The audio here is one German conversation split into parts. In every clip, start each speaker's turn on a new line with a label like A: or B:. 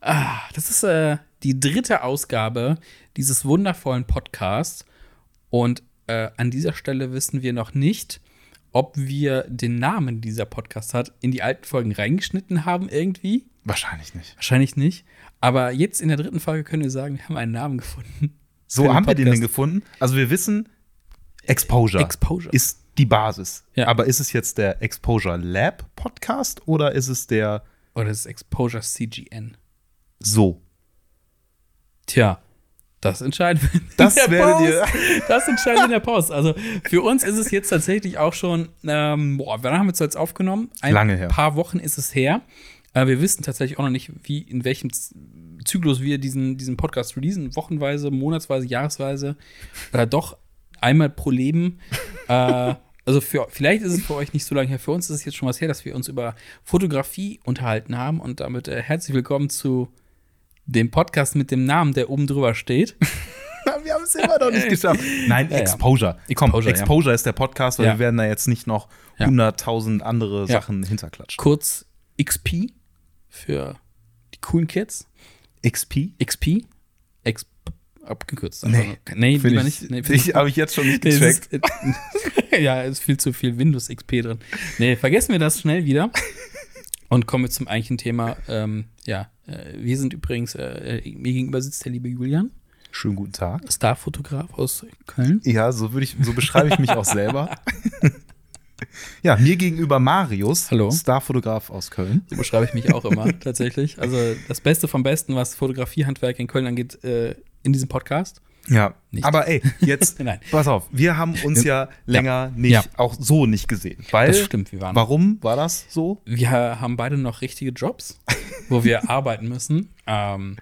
A: Ah, das ist äh, die dritte Ausgabe dieses wundervollen Podcasts. Und äh, an dieser Stelle wissen wir noch nicht, ob wir den Namen dieser Podcast hat in die alten Folgen reingeschnitten haben irgendwie.
B: Wahrscheinlich nicht.
A: Wahrscheinlich nicht. Aber jetzt in der dritten Folge können wir sagen, wir haben einen Namen gefunden.
B: So haben wir den denn
A: Podcast.
B: gefunden. Also wir wissen, Exposure,
A: Exposure.
B: ist die Basis.
A: Ja.
B: Aber ist es jetzt der Exposure Lab Podcast oder ist es der
A: Oder ist Exposure CGN.
B: So?
A: Tja, das entscheiden wir. in
B: Das
A: der
B: werdet ihr-.
A: Das entscheiden wir in der Post. Also für uns ist es jetzt tatsächlich auch schon, ähm, boah, wann haben wir es jetzt aufgenommen? Ein
B: Lange her.
A: paar Wochen ist es her. Äh, wir wissen tatsächlich auch noch nicht, wie, in welchem Zyklus wir diesen, diesen Podcast releasen. Wochenweise, monatsweise, jahresweise. Oder doch einmal pro Leben. äh, also für, vielleicht ist es für euch nicht so lange her. Für uns ist es jetzt schon was her, dass wir uns über Fotografie unterhalten haben. Und damit äh, herzlich willkommen zu dem Podcast mit dem Namen, der oben drüber steht.
B: Wir haben es immer noch nicht geschafft. Nein,
A: Ja, ja.
B: Exposure. Komm,
A: Exposure, ja.
B: Exposure ist der Podcast, weil
A: Ja.
B: wir werden da jetzt nicht noch
A: Ja.
B: 100.000 andere
A: Ja.
B: Sachen hinterklatschen.
A: Kurz XP für die coolen Kids.
B: XP?
A: XP. Ex abgekürzt.
B: Nee.
A: einfach. nee lieber
B: ich,
A: nicht. Nee,
B: ich, habe ich jetzt schon nicht gecheckt.
A: ja, ist viel zu viel Windows XP drin. Nee, vergessen wir das schnell wieder. Und kommen wir zum eigentlichen Thema. Ähm, ja, äh, wir sind übrigens, äh, mir gegenüber sitzt der liebe Julian,
B: Schönen guten Tag.
A: Starfotograf aus Köln.
B: Ja, so würde ich, so beschreibe ich mich auch selber. ja, mir gegenüber Marius,
A: Hallo.
B: Starfotograf aus Köln.
A: So beschreibe ich mich auch immer, tatsächlich. Also das Beste vom Besten, was Fotografiehandwerk in Köln angeht, äh, in diesem Podcast.
B: Ja,
A: Nicht.
B: aber ey, jetzt,
A: Nein.
B: pass auf, wir haben uns ja länger nicht,
A: Ja.
B: auch so nicht gesehen. Weil,
A: Das stimmt, wir waren.
B: warum war das so?
A: Wir haben beide noch richtige Jobs, wo wir arbeiten müssen. Ähm,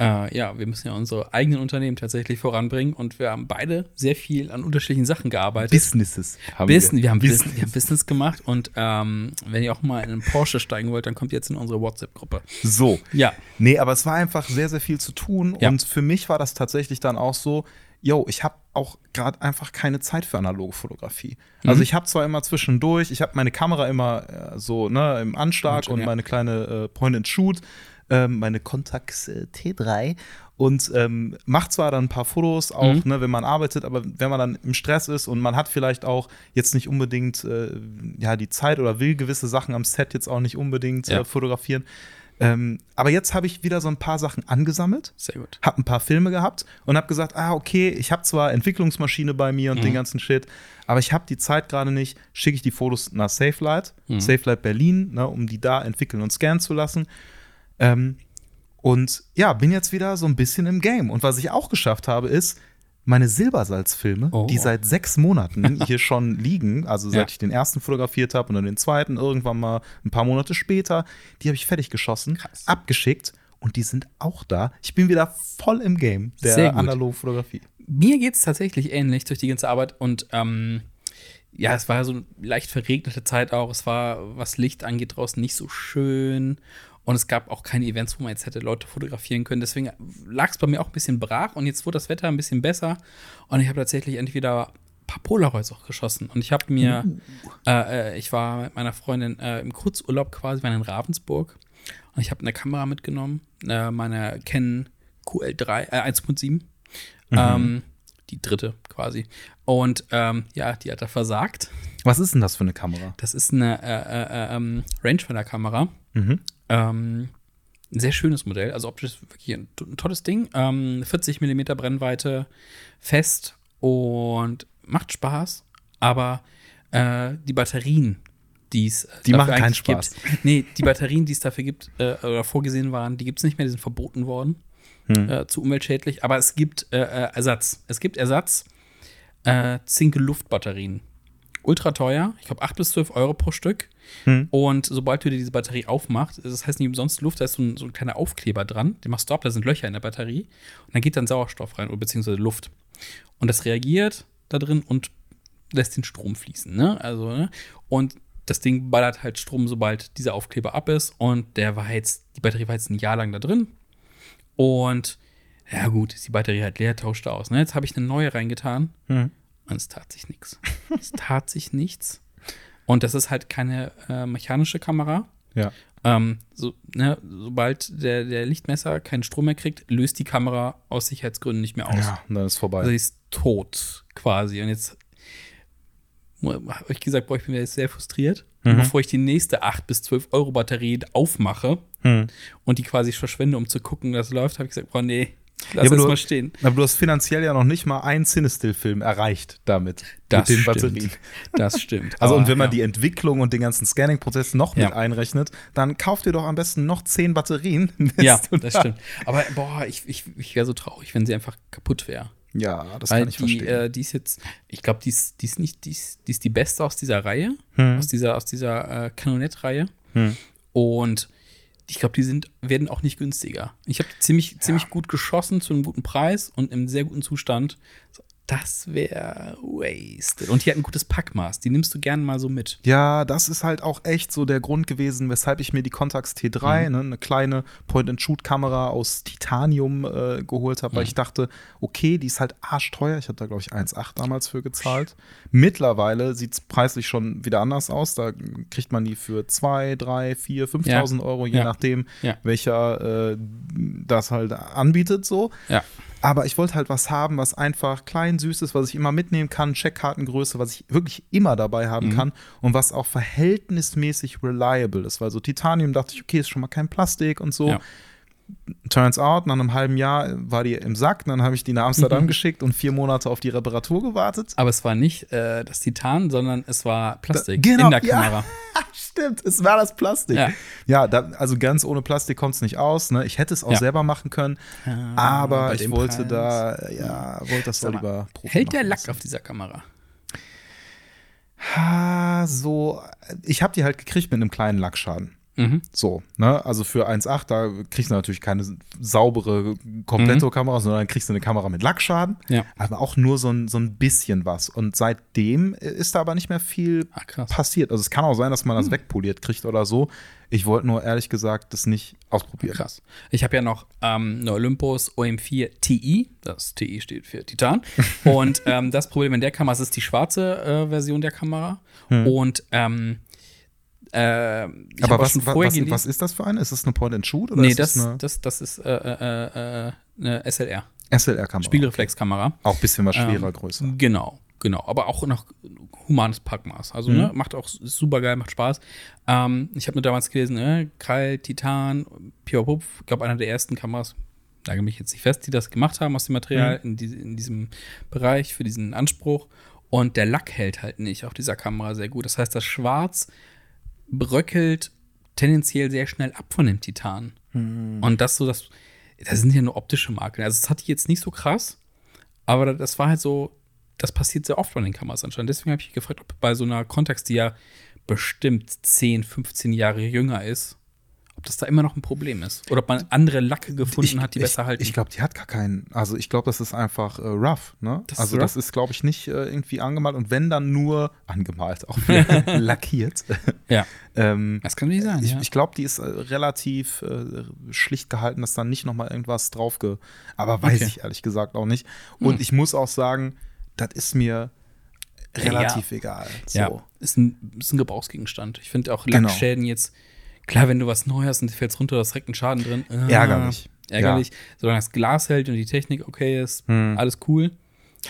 A: äh, ja, wir müssen ja unsere eigenen Unternehmen tatsächlich voranbringen und wir haben beide sehr viel an unterschiedlichen Sachen gearbeitet.
B: Businesses haben
A: Business, wir haben
B: Business.
A: Wir haben Business gemacht und ähm, wenn ihr auch mal in einen Porsche steigen wollt, dann kommt jetzt in unsere WhatsApp-Gruppe.
B: So.
A: Ja,
B: Nee, aber es war einfach sehr, sehr viel zu tun.
A: Ja.
B: Und für mich war das tatsächlich dann auch so, yo, ich habe auch gerade einfach keine Zeit für analoge Fotografie. Also
A: Mhm.
B: ich habe zwar immer zwischendurch, ich habe meine Kamera immer äh, so ne, im Anschlag
A: Anschlag,
B: und
A: ja.
B: meine kleine äh, Point-and-Shoot, ähm, meine Contax äh, T3 und ähm, macht zwar dann ein paar Fotos auch,
A: Mhm.
B: ne, wenn man arbeitet, aber wenn man dann im Stress ist und man hat vielleicht auch jetzt nicht unbedingt äh, ja die Zeit oder will gewisse Sachen am Set jetzt auch nicht unbedingt
A: Ja.
B: äh, fotografieren. Ähm, aber jetzt habe ich wieder so ein paar Sachen angesammelt,
A: sehr gut.
B: habe ein paar Filme gehabt und habe gesagt, ah, okay, ich habe zwar Entwicklungsmaschine bei mir und
A: Mhm.
B: den ganzen Shit, aber ich habe die Zeit gerade nicht, schicke ich die Fotos nach SafeLight,
A: Mhm.
B: SafeLight Berlin, ne, um die da entwickeln und scannen zu lassen. Ähm, und ja, bin jetzt wieder so ein bisschen im Game. Und was ich auch geschafft habe, ist, meine Silbersalzfilme,
A: Oh.
B: die seit sechs Monaten hier schon liegen, also seit
A: Ja.
B: ich den ersten fotografiert habe und dann den zweiten irgendwann mal ein paar Monate später, die habe ich fertig geschossen,
A: Krass.
B: abgeschickt und die sind auch da. Ich bin wieder voll im Game der analogen Fotografie.
A: Mir geht es tatsächlich ähnlich durch die ganze Arbeit und ähm, ja, es war so eine leicht verregnete Zeit auch. Es war, was Licht angeht, draußen nicht so schön. Und es gab auch keine Events, wo man jetzt hätte Leute fotografieren können. Deswegen lag es bei mir auch ein bisschen brach. Und jetzt wurde das Wetter ein bisschen besser. Und ich habe tatsächlich entweder ein paar Polaroids auch geschossen. Und ich habe mir, äh, äh, ich war mit meiner Freundin äh, im Kurzurlaub quasi, wir waren in Ravensburg. Und ich habe eine Kamera mitgenommen, äh, meine Canon QL3, äh, 1.7. Ähm, die dritte quasi. Und ähm, ja, die hat da versagt.
B: Was ist denn das für eine Kamera?
A: Das ist eine äh, äh, ähm, Rangefinder-Kamera.
B: Mhm.
A: Ähm, ein sehr schönes Modell, also optisch wirklich ein, ein tolles Ding. Ähm, 40 mm Brennweite, fest und macht Spaß, aber äh, die Batterien, die es
B: Die
A: dafür
B: machen keinen Spaß.
A: Gibt, nee, die Batterien, die es dafür gibt äh, oder vorgesehen waren, die gibt es nicht mehr, die sind verboten worden.
B: Hm.
A: Äh, zu umweltschädlich, aber es gibt äh, äh, Ersatz. Es gibt Ersatz äh, Zink-Luftbatterien. Ultra teuer, ich glaube 8 bis 12 Euro pro Stück.
B: Hm.
A: Und sobald du dir diese Batterie aufmachst, das heißt nicht umsonst Luft, da ist so ein, so ein kleiner Aufkleber dran, den machst du ab, da sind Löcher in der Batterie und dann geht dann Sauerstoff rein, oder beziehungsweise Luft. Und das reagiert da drin und lässt den Strom fließen, ne? Also, ne? Und das Ding ballert halt Strom, sobald dieser Aufkleber ab ist. Und der war jetzt, die Batterie war jetzt ein Jahr lang da drin. Und ja, gut, ist die Batterie halt leer, tauschte aus. Ne? Jetzt habe ich eine neue reingetan
B: Mhm.
A: Und es tat sich nichts. es tat sich nichts. Und das ist halt keine äh, mechanische Kamera,
B: Ja.
A: Ähm, so, ne, sobald der, der Lichtmesser keinen Strom mehr kriegt, löst die Kamera aus Sicherheitsgründen nicht mehr aus.
B: Ja, und dann ist vorbei.
A: Also die ist tot quasi. Und jetzt habe ich gesagt, boah, ich bin jetzt sehr frustriert. Und bevor ich die nächste 8 bis 12 Euro Batterie aufmache
B: Hm.
A: und die quasi verschwende, um zu gucken, dass es läuft, habe ich gesagt, boah, nee, lass
B: Ja, aber du-
A: mal stehen.
B: Aber du hast finanziell ja noch nicht mal einen Cinestill-Film erreicht damit.
A: Das
B: mit den
A: stimmt.
B: Batterien.
A: Das stimmt.
B: Also,
A: Aber,
B: und wenn man
A: ja.
B: die Entwicklung und den ganzen Scanning-Prozess noch mit
A: Ja.
B: einrechnet, dann kauft ihr doch am besten noch 10 Batterien.
A: Ja, das
B: da-
A: stimmt. Aber boah, ich, ich, ich wäre so traurig, wenn sie einfach kaputt wäre.
B: Ja, das
A: Weil
B: kann ich
A: die,
B: verstehen.
A: äh, die ist jetzt, ich glaube, die ist, die ist nicht, die ist, die ist die beste aus dieser Reihe,
B: Hm.
A: aus dieser, aus dieser äh, Canonette-Reihe.
B: Hm.
A: Und ich glaube, die sind, werden auch nicht günstiger. Ich habe ziemlich, ziemlich gut geschossen zu einem guten Preis und im sehr guten Zustand. Das wäre wasted. Und die hat ein gutes Packmaß. Die nimmst du gerne mal so mit.
B: Ja, das ist halt auch echt so der Grund gewesen, weshalb ich mir die Contax T3,
A: Mhm.
B: ne, eine kleine Point-and-Shoot-Kamera aus Titanium äh, geholt habe, weil
A: Mhm.
B: ich dachte, okay, die ist halt arschteuer. Ich habe da, glaube ich, 1,8 damals für gezahlt. Mittlerweile sieht es preislich schon wieder anders aus. Da kriegt man die für 2, 3, 4, 5.000 Euro, je
A: Ja.
B: nachdem,
A: Ja.
B: welcher äh, das halt anbietet so.
A: Ja.
B: Aber ich wollte halt was haben, was einfach klein, süß ist, was ich immer mitnehmen kann, Checkkartengröße, was ich wirklich immer dabei haben
A: Mhm.
B: kann und was auch verhältnismäßig reliable ist. Weil so Titanium dachte ich, okay, ist schon mal kein Plastik und so.
A: Ja.
B: Turns out, nach einem halben Jahr war die im Sack, dann habe ich die nach Amsterdam
A: Mhm.
B: geschickt und vier Monate auf die Reparatur gewartet.
A: Aber es war nicht äh, das Titan, sondern es war Plastik
B: Genau,
A: in der
B: ja.
A: Kamera.
B: Stimmt, es war das Plastik.
A: Ja.
B: Ja, da, also ganz ohne Plastik kommt es nicht aus. Ne? Ich hätte es auch
A: Ja.
B: selber machen können,
A: Ah,
B: aber ich wollte
A: Preis.
B: da, ja, wollte das doch lieber Profi
A: Hält der Lack auf dieser Kamera?
B: Ha, so, ich habe die halt gekriegt mit einem kleinen Lackschaden.
A: Mhm.
B: So, ne? Also für 1,8, da kriegst du natürlich keine saubere Kompletto-Kamera, sondern kriegst du eine Kamera mit Lackschaden.
A: Ja.
B: Aber auch nur so ein, so ein bisschen was. Und seitdem ist da aber nicht mehr viel
A: krass.
B: passiert. Also es kann auch sein, dass man das wegpoliert kriegt oder so. Ich wollte nur ehrlich gesagt das nicht ausprobieren.
A: Krass. Ich habe ja noch ähm, eine Olympus OM4 Ti. Das TI steht für Titan. Und ähm, das Problem in der Kamera, es ist die schwarze äh, Version der Kamera. Und ähm, äh,
B: Aber was, was, was, ist das für eine? Ist das eine Point-and-Shoot?
A: Nee,
B: ist
A: das,
B: eine
A: das, das ist äh, äh, äh, eine SLR.
B: SLR-Kamera?
A: Spiegelreflexkamera.
B: Auch ein bisschen was schwerer,
A: Ähm,
B: größer.
A: Genau, genau. Aber auch noch humanes Packmaß. Also,
B: Mhm.
A: ne, macht auch ist super geil, macht Spaß. Ähm, ich habe nur damals gelesen, ne, Krall, Titan, Piopop, ich glaube, einer der ersten Kameras, lage mich jetzt nicht fest, die das gemacht haben aus dem Material
B: Mhm.
A: in, die, in diesem Bereich für diesen Anspruch. Und der Lack hält halt nicht auf dieser Kamera sehr gut. Das heißt, das Schwarz bröckelt tendenziell sehr schnell ab von dem Titan.
B: Mhm.
A: Und das so, das, das sind ja nur optische Makel. Also, das hatte ich jetzt nicht so krass, aber das war halt so, das passiert sehr oft bei den Kameras anscheinend. Deswegen habe ich gefragt, ob bei so einer Kontext, die ja bestimmt 10, 15 Jahre jünger ist, ob das da immer noch ein Problem ist. Oder ob man andere Lacke gefunden hat, die besser halten.
B: Ich glaube, die hat gar keinen. Also ich glaube, das ist einfach äh, rough. Ne?
A: Das ist
B: also
A: rough?
B: das ist, glaube ich, nicht äh, irgendwie angemalt und wenn dann nur angemalt, auch lackiert.
A: ja,
B: ähm,
A: das kann nicht sein.
B: ich
A: ja.
B: ich glaube, die ist äh, relativ äh, schlicht gehalten, dass da nicht noch mal irgendwas drauf ge. Aber weiß
A: Okay.
B: ich ehrlich gesagt auch nicht. Und
A: Hm.
B: ich muss auch sagen, das ist mir relativ egal. So.
A: Ja, ist ein, ist ein Gebrauchsgegenstand. Ich finde auch
B: Genau.
A: Lackschäden jetzt, klar, wenn du was neu hast und fällst runter, da ist direkt ein Schaden drin. Ah,
B: Ärgerlich.
A: Ärgerlich. Solange das Glas hält und die Technik okay ist,
B: Hm.
A: alles cool.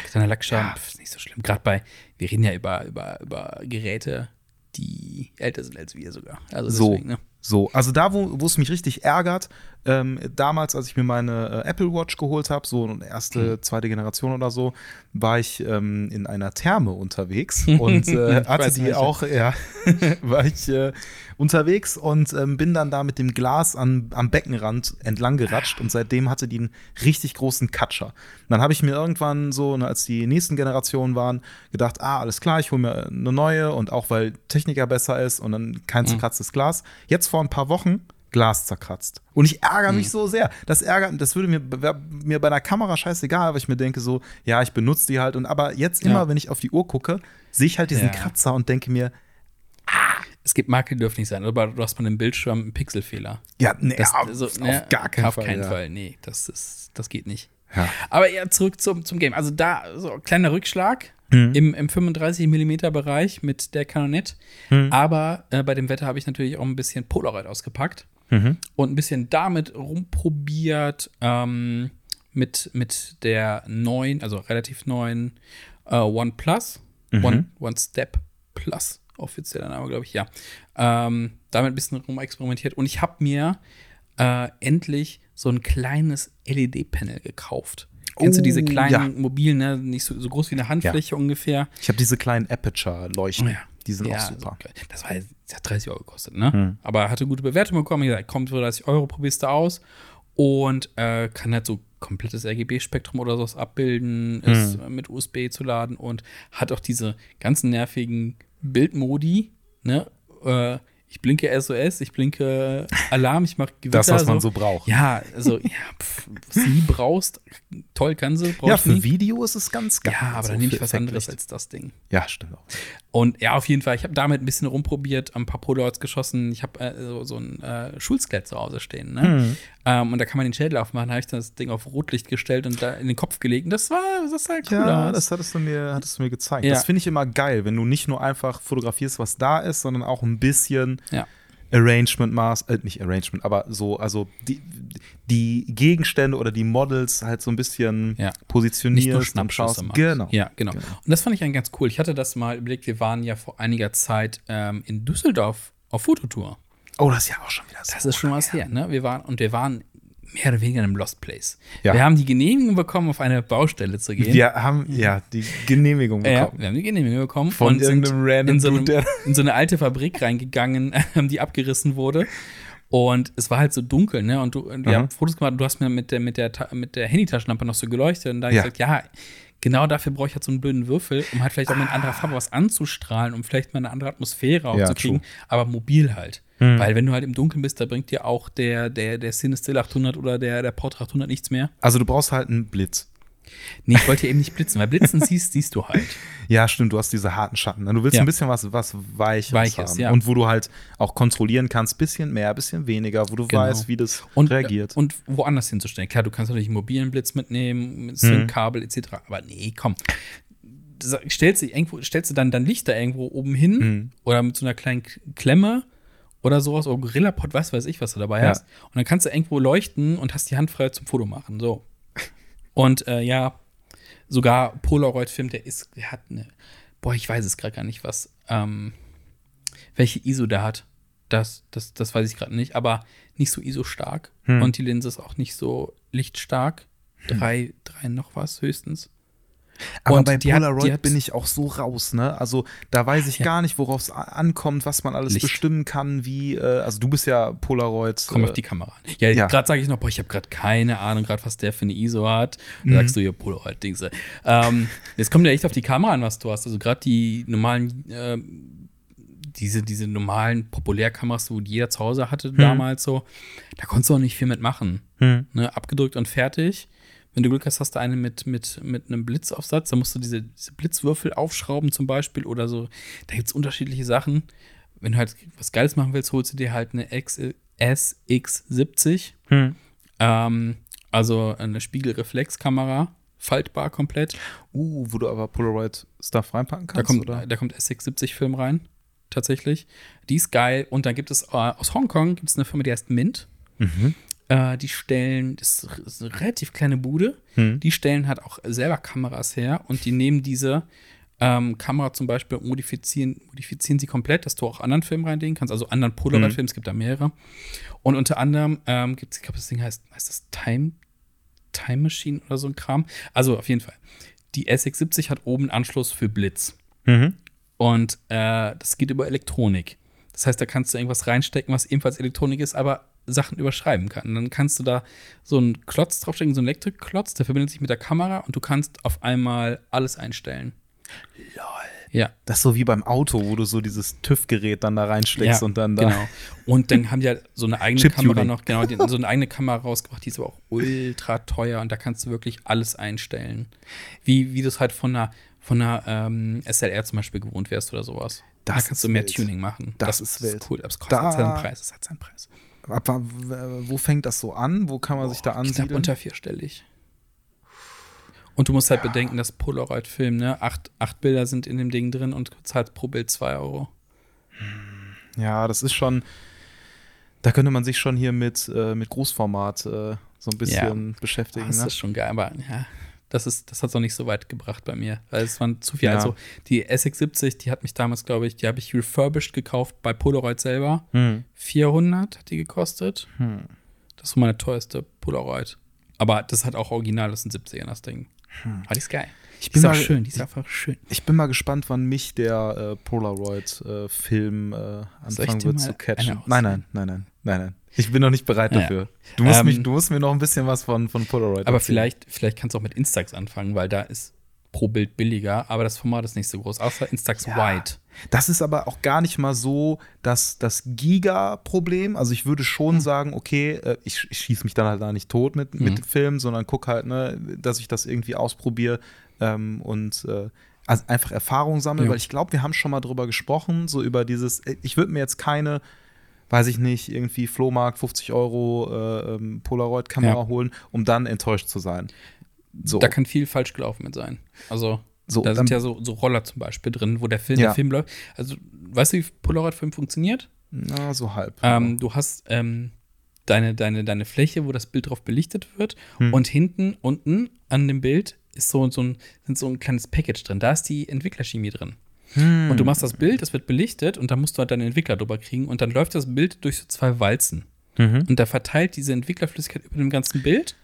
A: Kleiner Lackschaden,
B: Ja.
A: pf, ist nicht so schlimm. Gerade bei, wir reden ja über, über, über Geräte, die älter sind als wir sogar. Also
B: So.
A: deswegen, ne?
B: So, also da, wo es mich richtig ärgert, ähm, damals, als ich mir meine äh, Apple Watch geholt habe, so eine erste,
A: Mhm.
B: zweite Generation oder so, war ich ähm, in einer Therme unterwegs und äh, hatte die auch, ja, war ich äh, unterwegs und ähm, bin dann da mit dem Glas an, am Beckenrand entlang geratscht und seitdem hatte die einen richtig großen Katscher. dann habe ich mir irgendwann so, ne, als die nächsten Generationen waren, gedacht, ah, alles klar, ich hole mir eine neue und auch weil Techniker besser ist und dann kein zerkratztes Glas. Jetzt vor ein paar Wochen Glas zerkratzt. Und ich ärgere mich so sehr. Das ärgert, das würde mir, wär mir bei einer Kamera scheißegal, weil ich mir denke so, ja, ich benutze die halt. Und aber jetzt immer,
A: Ja.
B: wenn ich auf die Uhr gucke, sehe ich halt diesen
A: Ja.
B: Kratzer und denke mir,
A: Es gibt Marken, die dürfen nicht sein, aber du hast bei einem Bildschirm einen Pixelfehler.
B: ja, nee,
A: Das,
B: auf,
A: also,
B: auf
A: ne,
B: gar keinen
A: auf
B: Fall.
A: keinen
B: ja.
A: Fall. Nee, das ist, das geht nicht. Aber ja, zurück zum, zum Game. Also da, so kleiner Rückschlag.
B: Mhm.
A: im, im 35 mm Bereich mit der Canonette.
B: Mhm.
A: Aber äh, bei dem Wetter habe ich natürlich auch ein bisschen Polaroid ausgepackt
B: Mhm.
A: und ein bisschen damit rumprobiert ähm, mit, mit der neuen, also relativ neuen äh, OnePlus,
B: Mhm.
A: One, One Step Plus, offizieller Name, glaube ich, ja. Ähm, damit ein bisschen rumexperimentiert und ich habe mir äh, endlich so ein kleines LED-Panel gekauft. Kennst du
B: Oh,
A: diese kleinen
B: ja.
A: mobilen, ne? nicht so, so groß wie eine Handfläche ungefähr?
B: Ich habe diese kleinen Aperture-Leuchten.
A: Ja.
B: Die sind
A: Ja,
B: auch super.
A: so das war das hat 30 Euro gekostet, ne?
B: Hm.
A: Aber hatte gute Bewertung bekommen. Ich gesagt, kommt für 30 Euro, probierst du aus. Und äh, kann halt so komplettes RGB-Spektrum oder sowas abbilden, ist
B: Hm.
A: äh, mit USB zu laden und hat auch diese ganzen nervigen Bildmodi, ne? Äh, ich blinke SOS, ich blinke Alarm, ich mache Gewitter.
B: Das, was man so braucht.
A: Ja, also, ja, pff, sie brauchst, toll kann sie,
B: Ja, für
A: nie.
B: Video ist es ganz geil.
A: Ja, aber
B: So
A: dann nehme ich was anderes als das Ding.
B: Ja, stimmt auch.
A: Und ja, auf jeden Fall, ich habe damit ein bisschen rumprobiert, ein paar Polaroids geschossen. Ich habe äh, so, so ein äh, Schulskelett zu Hause stehen. Ne?
B: Mhm.
A: Ähm, und da kann man den Schädel aufmachen. Da habe ich das Ding auf Rotlicht gestellt und da in den Kopf gelegt. Und das war, das sah cool
B: Ja,
A: aus.
B: das hattest du mir, hattest du mir gezeigt.
A: Ja.
B: Das finde ich immer geil, wenn du nicht nur einfach fotografierst, was da ist, sondern auch ein bisschen
A: Ja.
B: Arrangement machst, äh, nicht Arrangement, aber so, also die, die Gegenstände oder die Models halt so ein bisschen
A: Ja. Nicht nur Schnappschüsse.
B: Genau.
A: Ja, genau. Und das fand ich eigentlich ganz cool. Ich hatte das mal überlegt, wir waren ja vor einiger Zeit ähm, in Düsseldorf auf Fototour.
B: Oh, das ist ja auch schon wieder so.
A: Das ist schon was her, ne? Wir waren, und wir waren mehr oder weniger in einem Lost Place.
B: Ja.
A: Wir haben die Genehmigung bekommen, auf eine Baustelle zu gehen.
B: Wir haben ja die Genehmigung
A: Ja,
B: bekommen.
A: wir haben die Genehmigung bekommen
B: Von
A: und sind
B: irgendeinem random
A: in so, einem, in so eine alte Fabrik reingegangen, die abgerissen wurde. Und es war halt so dunkel, ne? Und du, wir haben Fotos gemacht, und du hast mir mit der, mit der, mit der Handytaschenlampe noch so geleuchtet. Und da
B: Ja.
A: gesagt, ja, genau dafür brauche ich halt so einen blöden Würfel, um halt vielleicht auch mit anderer Farbe was anzustrahlen, um vielleicht mal eine andere Atmosphäre
B: Ja,
A: aufzukriegen,
B: true.
A: aber mobil halt.
B: Mhm.
A: Weil wenn du halt im Dunkeln bist, da bringt dir auch der, der, der Cinestill 800 oder der, der Portra 800 nichts mehr.
B: Also du brauchst halt einen Blitz.
A: Nee, ich wollte eben nicht blitzen, weil blitzen siehst, siehst du halt.
B: Ja, stimmt, du hast diese harten Schatten. Du willst
A: Ja.
B: ein bisschen was, was Weiches,
A: Weiches,
B: haben.
A: ja.
B: Und wo du halt auch kontrollieren kannst, bisschen mehr, bisschen weniger, wo du
A: Genau.
B: weißt, wie das
A: und,
B: reagiert.
A: Und woanders hinzustellen. Klar, du kannst natürlich einen mobilen Blitz mitnehmen, mit
B: Mhm.
A: Sync-Kabel etc. Aber nee, komm. Stellst du, irgendwo, stellst du dann, dann Lichter irgendwo oben hin
B: Mhm.
A: oder mit so einer kleinen Klemme oder sowas oder Gorilla-Pod, was weiß ich, was du dabei
B: Ja.
A: hast. Und dann kannst du irgendwo leuchten und hast die Hand frei zum Foto machen. So. Und äh, ja, sogar Polaroid-Film, der ist, der hat eine, boah, ich weiß es gerade gar nicht, was, ähm, welche ISO der hat. Das, das, das weiß ich gerade nicht, aber nicht so ISO-stark.
B: Hm.
A: Und die Linse ist auch nicht so lichtstark. Drei, drei noch was höchstens.
B: Aber
A: und
B: bei
A: hat-
B: Polaroid
A: die hat-
B: bin ich auch so raus, ne? Also da weiß ich
A: Ja.
B: gar nicht, worauf es ankommt, was man alles
A: Licht.
B: bestimmen kann, wie, äh, also du bist ja Polaroid.
A: Komm
B: äh,
A: auf die Kamera an. Ja,
B: ja.
A: gerade sage ich noch, boah, ich habe gerade keine Ahnung, gerade was der für eine ISO hat. Da
B: Mhm.
A: sagst du, ja, Polaroid-Dingse. Ähm, jetzt kommt ja echt auf die Kamera an, was du hast. Also gerade die normalen, ähm, diese, diese normalen Populärkameras, wo die jeder zu Hause hatte damals so, da konntest du auch nicht viel mitmachen.
B: Hm.
A: Ne? Abgedrückt und fertig. Wenn du Glück hast, hast du eine mit, mit, mit einem Blitzaufsatz. Da musst du diese, diese Blitzwürfel aufschrauben zum Beispiel oder so. Da gibt es unterschiedliche Sachen. Wenn du halt was Geiles machen willst, holst du dir halt eine X SX70.
B: Hm.
A: Ähm, also eine Spiegelreflexkamera, faltbar komplett.
B: Uh, wo du aber Polaroid-Stuff reinpacken
A: Da
B: kannst,
A: kommt,
B: oder?
A: da kommt SX70-Film rein, tatsächlich. Die ist geil. Und dann gibt es äh, aus Hongkong gibt es eine Firma, die heißt Mint.
B: Mhm.
A: Äh, die stellen, das ist eine relativ kleine Bude,
B: Hm.
A: die stellen halt auch selber Kameras her und die nehmen diese ähm, Kamera zum Beispiel, und modifizieren, modifizieren sie komplett, dass du auch anderen Filmen reinlegen kannst, also anderen Polaroid-Filmen, es gibt da mehrere. Und unter anderem ähm, gibt es, ich glaube, das Ding heißt, heißt das Time, Time Machine oder so ein Kram. Also auf jeden Fall. Die SX70 hat oben Anschluss für Blitz.
B: Mhm.
A: Und äh, das geht über Elektronik. Das heißt, da kannst du irgendwas reinstecken, was ebenfalls Elektronik ist, aber Sachen überschreiben kann. Und dann kannst du da so einen Klotz draufstecken, so einen Elektrikklotz, der verbindet sich mit der Kamera und du kannst auf einmal alles einstellen.
B: Lol.
A: Ja.
B: Das ist so wie beim Auto, wo du so dieses TÜV-Gerät dann da reinsteckst und dann da.
A: Genau. Und dann haben die halt so eine eigene. Kamera noch, genau, die, so eine eigene Kamera rausgebracht, die ist aber auch ultra teuer und da kannst du wirklich alles einstellen. Wie, wie du es halt von einer, von einer ähm, SLR zum Beispiel gewohnt wärst oder sowas.
B: Das
A: da kannst du mehr
B: wild.
A: Tuning machen.
B: Das ist wild.
A: cool, aber es kostet
B: Da-
A: seinen Preis. Es hat seinen Preis.
B: Ab, wo fängt das so an? Wo kann man sich da
A: Knapp
B: ansiedeln?
A: unter vierstellig. Und du musst halt bedenken, dass Polaroid-Film, ne, acht, acht Bilder sind in dem Ding drin und zahlst pro Bild zwei Euro.
B: Ja, das ist schon, da könnte man sich schon hier mit, äh, mit Großformat äh, so ein bisschen beschäftigen.
A: Das
B: ne?
A: ist schon geil, aber ja, das ist, das hat es auch nicht so weit gebracht bei mir. Weil es waren zu viel.
B: Ja.
A: Also die SX70, die hat mich damals, glaube ich, die habe ich refurbished gekauft bei Polaroid selber.
B: Hm.
A: 400 hat die gekostet.
B: Hm.
A: Das war meine teuerste Polaroid. Aber das hat auch original, das sind 70er, das Ding.
B: Hm.
A: Aber die ist geil.
B: Ich
A: Die
B: bin
A: ist
B: mal,
A: auch schön, die ist einfach schön.
B: Ich bin mal gespannt, wann mich der äh, Polaroid-Film äh,
A: ich
B: anfangen wird zu catchen. Nein, nein, nein, nein, nein, nein. Ich bin noch nicht bereit
A: Ja.
B: dafür. Du musst,
A: Ähm,
B: mich, du musst mir noch ein bisschen was von, von Polaroid
A: Aber
B: erzählen.
A: vielleicht, vielleicht kannst du auch mit Instax anfangen, weil da ist pro Bild billiger, aber das Format ist nicht so groß, außer Instax
B: Ja.
A: White.
B: Das ist aber auch gar nicht mal so das, das Giga-Problem. Also ich würde schon
A: Hm.
B: sagen, okay, äh, ich, ich schieße mich dann halt da nicht tot mit,
A: Mhm.
B: mit dem Film, sondern gucke halt, ne, dass ich das irgendwie ausprobiere ähm, und äh, also einfach Erfahrung sammle,
A: Ja.
B: weil ich glaube, wir haben schon mal drüber gesprochen, so über dieses, äh, ich würde mir jetzt keine, weiß ich nicht, irgendwie Flohmarkt 50 Euro äh, ähm, Polaroid-Kamera
A: Ja.
B: holen, um dann enttäuscht zu sein. So,
A: Da kann viel falsch gelaufen mit sein. Also,
B: so
A: da sind ja so, so Roller zum Beispiel drin, wo der Film,
B: Ja.
A: der Film läuft. Also, weißt du, wie Polaroid-Film funktioniert?
B: na, so halb.
A: Ähm, du hast ähm, deine, deine, deine Fläche, wo das Bild drauf belichtet wird.
B: Hm.
A: Und hinten, unten an dem Bild ist so, so ein, sind so ein kleines Package drin. Da ist die Entwicklerchemie drin.
B: Hm.
A: Und du machst das Bild, es wird belichtet und da musst du halt deinen Entwickler drüber kriegen und dann läuft das Bild durch so zwei Walzen.
B: Mhm.
A: Und da verteilt diese Entwicklerflüssigkeit über dem ganzen Bild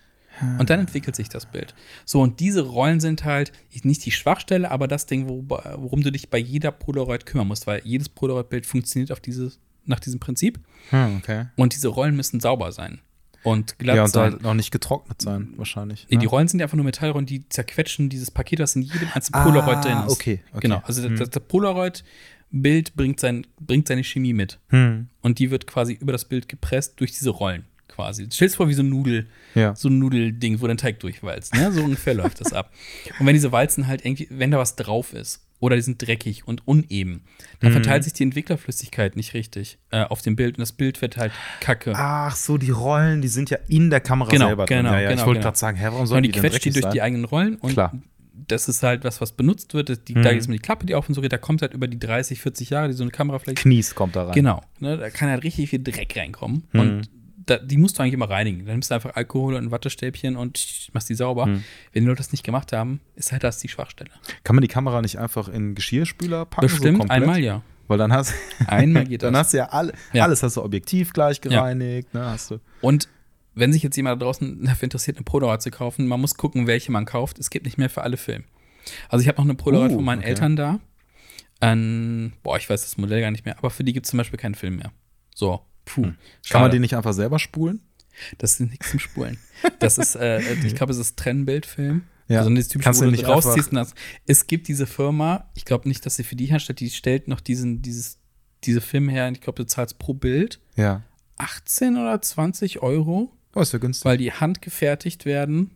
A: und dann entwickelt sich das Bild. So, und diese Rollen sind halt nicht die Schwachstelle, aber das Ding, wo, worum du dich bei jeder Polaroid kümmern musst, weil jedes Polaroid-Bild funktioniert auf dieses, nach diesem Prinzip
B: Hm, okay.
A: und diese Rollen müssen sauber sein und glatt
B: Ja, und
A: sein.
B: halt noch nicht getrocknet sein, wahrscheinlich.
A: Nee,
B: ne?
A: die Rollen sind ja einfach nur Metallrollen, die zerquetschen dieses Paket, das in jedem einzelnen Polaroid drin ist.
B: Ah, okay, okay.
A: Genau, also
B: Hm.
A: das, das Polaroid-Bild bringt, sein, bringt seine Chemie mit.
B: Hm.
A: Und die wird quasi über das Bild gepresst durch diese Rollen quasi. Stell dir vor wie so ein Nudel,
B: Ja.
A: so ein Nudelding, wo dein Teig durchwalzt. Ne? So ungefähr läuft das ab. Und wenn diese Walzen halt irgendwie, wenn da was drauf ist oder die sind dreckig und uneben, dann
B: Mhm.
A: verteilt sich die Entwicklerflüssigkeit nicht richtig äh, auf dem Bild und das Bild wird halt kacke.
B: Ach so, die Rollen, die sind ja in der Kamera
A: Genau,
B: selber drin.
A: genau,
B: Ja, ja, ich
A: genau,
B: wollte
A: genau.
B: gerade sagen, hä, warum sollen
A: die
B: die,
A: quetscht die durch
B: sein?
A: die eigenen Rollen und
B: Klar.
A: das ist halt was, was benutzt wird. Die,
B: Mhm.
A: Da ist mir die Klappe, die auf und so geht, da kommt halt über die 30, 40 Jahre, die so eine Kamera vielleicht
B: Knies kommt da rein.
A: Genau, ne, da kann halt richtig viel Dreck reinkommen.
B: Mhm.
A: Und da, die musst du eigentlich immer reinigen. Dann nimmst du einfach Alkohol und ein Wattestäbchen und machst die sauber.
B: Mhm.
A: Wenn die Leute das nicht gemacht haben, ist halt das die Schwachstelle.
B: Kann man die Kamera nicht einfach in Geschirrspüler packen? so
A: Bestimmt
B: komplett?
A: einmal ja.
B: Weil dann hast,
A: Einmal geht
B: dann
A: das.
B: hast du ja, alle,
A: Ja.
B: alles hast du objektiv gleich
A: Ja.
B: gereinigt. Ne, hast du.
A: Und wenn sich jetzt jemand da draußen dafür interessiert, eine Polaroid zu kaufen, man muss gucken, welche man kauft. Es gibt nicht mehr für alle Film. Also ich habe noch eine Polaroid
B: Uh,
A: von meinen
B: okay.
A: Eltern da. An, boah, ich weiß das Modell gar nicht mehr, aber für die gibt es zum Beispiel keinen Film mehr. So, puh.
B: Kann
A: schade.
B: man die nicht einfach selber spulen?
A: Das ist nichts zum Spulen. Das ist, äh, ich glaube, es ist Trennbildfilm.
B: Ja.
A: Also dieses typische,
B: Kannst du nicht
A: rausziehst. Das, es gibt diese Firma, ich glaube nicht, dass sie für die herstellt, die stellt noch diesen, dieses, diese Filme her. und Ich glaube, du zahlst pro Bild
B: Ja.
A: 18 oder 20 Euro,
B: Oh, ist ja günstig.
A: weil die handgefertigt werden,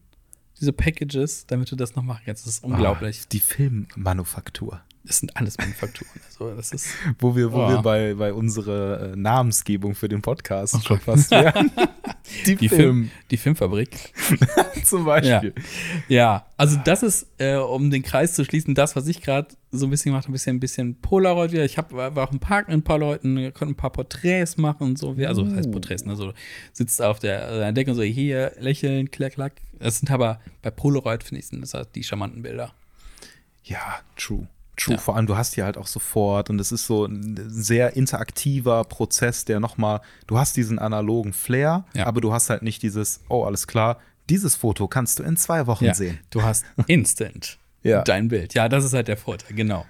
A: diese Packages, damit du das noch machen kannst. Das ist unglaublich.
B: Ah, die Filmmanufaktur.
A: Das sind alles Manufakturen. Also, das ist.
B: Wo wir, wo
A: Oh.
B: wir bei, bei unserer äh, Namensgebung für den Podcast schon fast wären. die,
A: Die, Film, die Filmfabrik.
B: zum Beispiel.
A: Ja, also das ist, äh, um den Kreis zu schließen, das, was ich gerade so ein bisschen gemacht habe, ein bisschen, ein bisschen Polaroid wieder. Ich hab, war auch im Park mit ein paar Leuten, wir konnten ein paar Porträts machen und so. Also, was heißt
B: Uh.
A: Porträts? Ne? So, sitzt auf der, der Decke und so, hier, lächeln, klack, klack. Das sind aber bei Polaroid, finde ich, sind das halt die charmanten Bilder.
B: Ja, true. True.
A: Ja.
B: Vor allem, du hast die halt auch sofort und es ist so ein sehr interaktiver Prozess, der nochmal, du hast diesen analogen Flair,
A: Ja.
B: aber du hast halt nicht dieses, oh, alles klar, dieses Foto kannst du in zwei Wochen
A: Ja,
B: sehen.
A: du hast instant dein Bild. Ja, das ist halt der Vorteil, genau.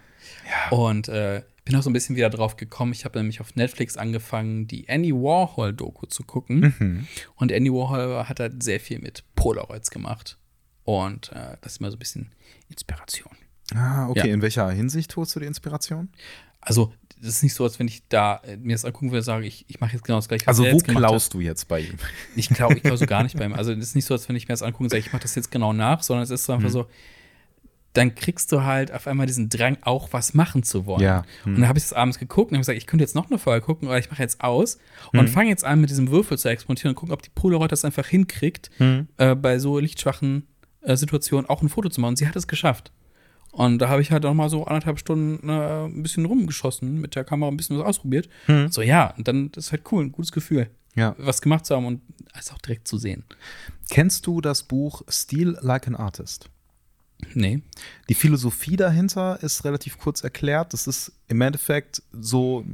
B: Ja.
A: Und äh, bin auch so ein bisschen wieder drauf gekommen. Ich habe nämlich auf Netflix angefangen, die Andy Warhol-Doku zu gucken.
B: Mhm.
A: Und Andy Warhol hat halt sehr viel mit Polaroids gemacht. Und äh, das ist immer so ein bisschen Inspiration.
B: Ah, okay.
A: Ja.
B: In welcher Hinsicht holst du die Inspiration?
A: Also, das ist nicht so, als wenn ich da äh, mir das angucken würde, sage ich, ich mache jetzt genau das gleiche.
B: Also, wo
A: gemacht hat.
B: klaust du jetzt bei ihm?
A: Ich glaube ich so gar nicht bei ihm. Also, das ist nicht so, als wenn ich mir das angucke und sage, ich mache das jetzt genau nach, sondern es ist so einfach
B: Mhm.
A: so, dann kriegst du halt auf einmal diesen Drang, auch was machen zu wollen.
B: Ja.
A: Und dann habe ich das abends geguckt und habe gesagt, ich könnte jetzt noch eine Folge gucken, aber ich mache jetzt aus und
B: Mhm.
A: fange jetzt an, mit diesem Würfel zu exportieren und gucken, ob die Polaroid das einfach hinkriegt,
B: Mhm.
A: äh, bei so lichtschwachen Situation auch ein Foto zu machen. Und sie hat es geschafft. Und da habe ich halt auch mal so anderthalb Stunden äh, ein bisschen rumgeschossen, mit der Kamera ein bisschen was ausprobiert.
B: Hm.
A: So, ja, und dann das ist halt cool, ein gutes Gefühl,
B: Ja.
A: was gemacht zu haben und es auch direkt zu sehen.
B: Kennst du das Buch Steal Like an Artist?
A: Nee.
B: Die Philosophie dahinter ist relativ kurz erklärt. Das ist im Endeffekt so,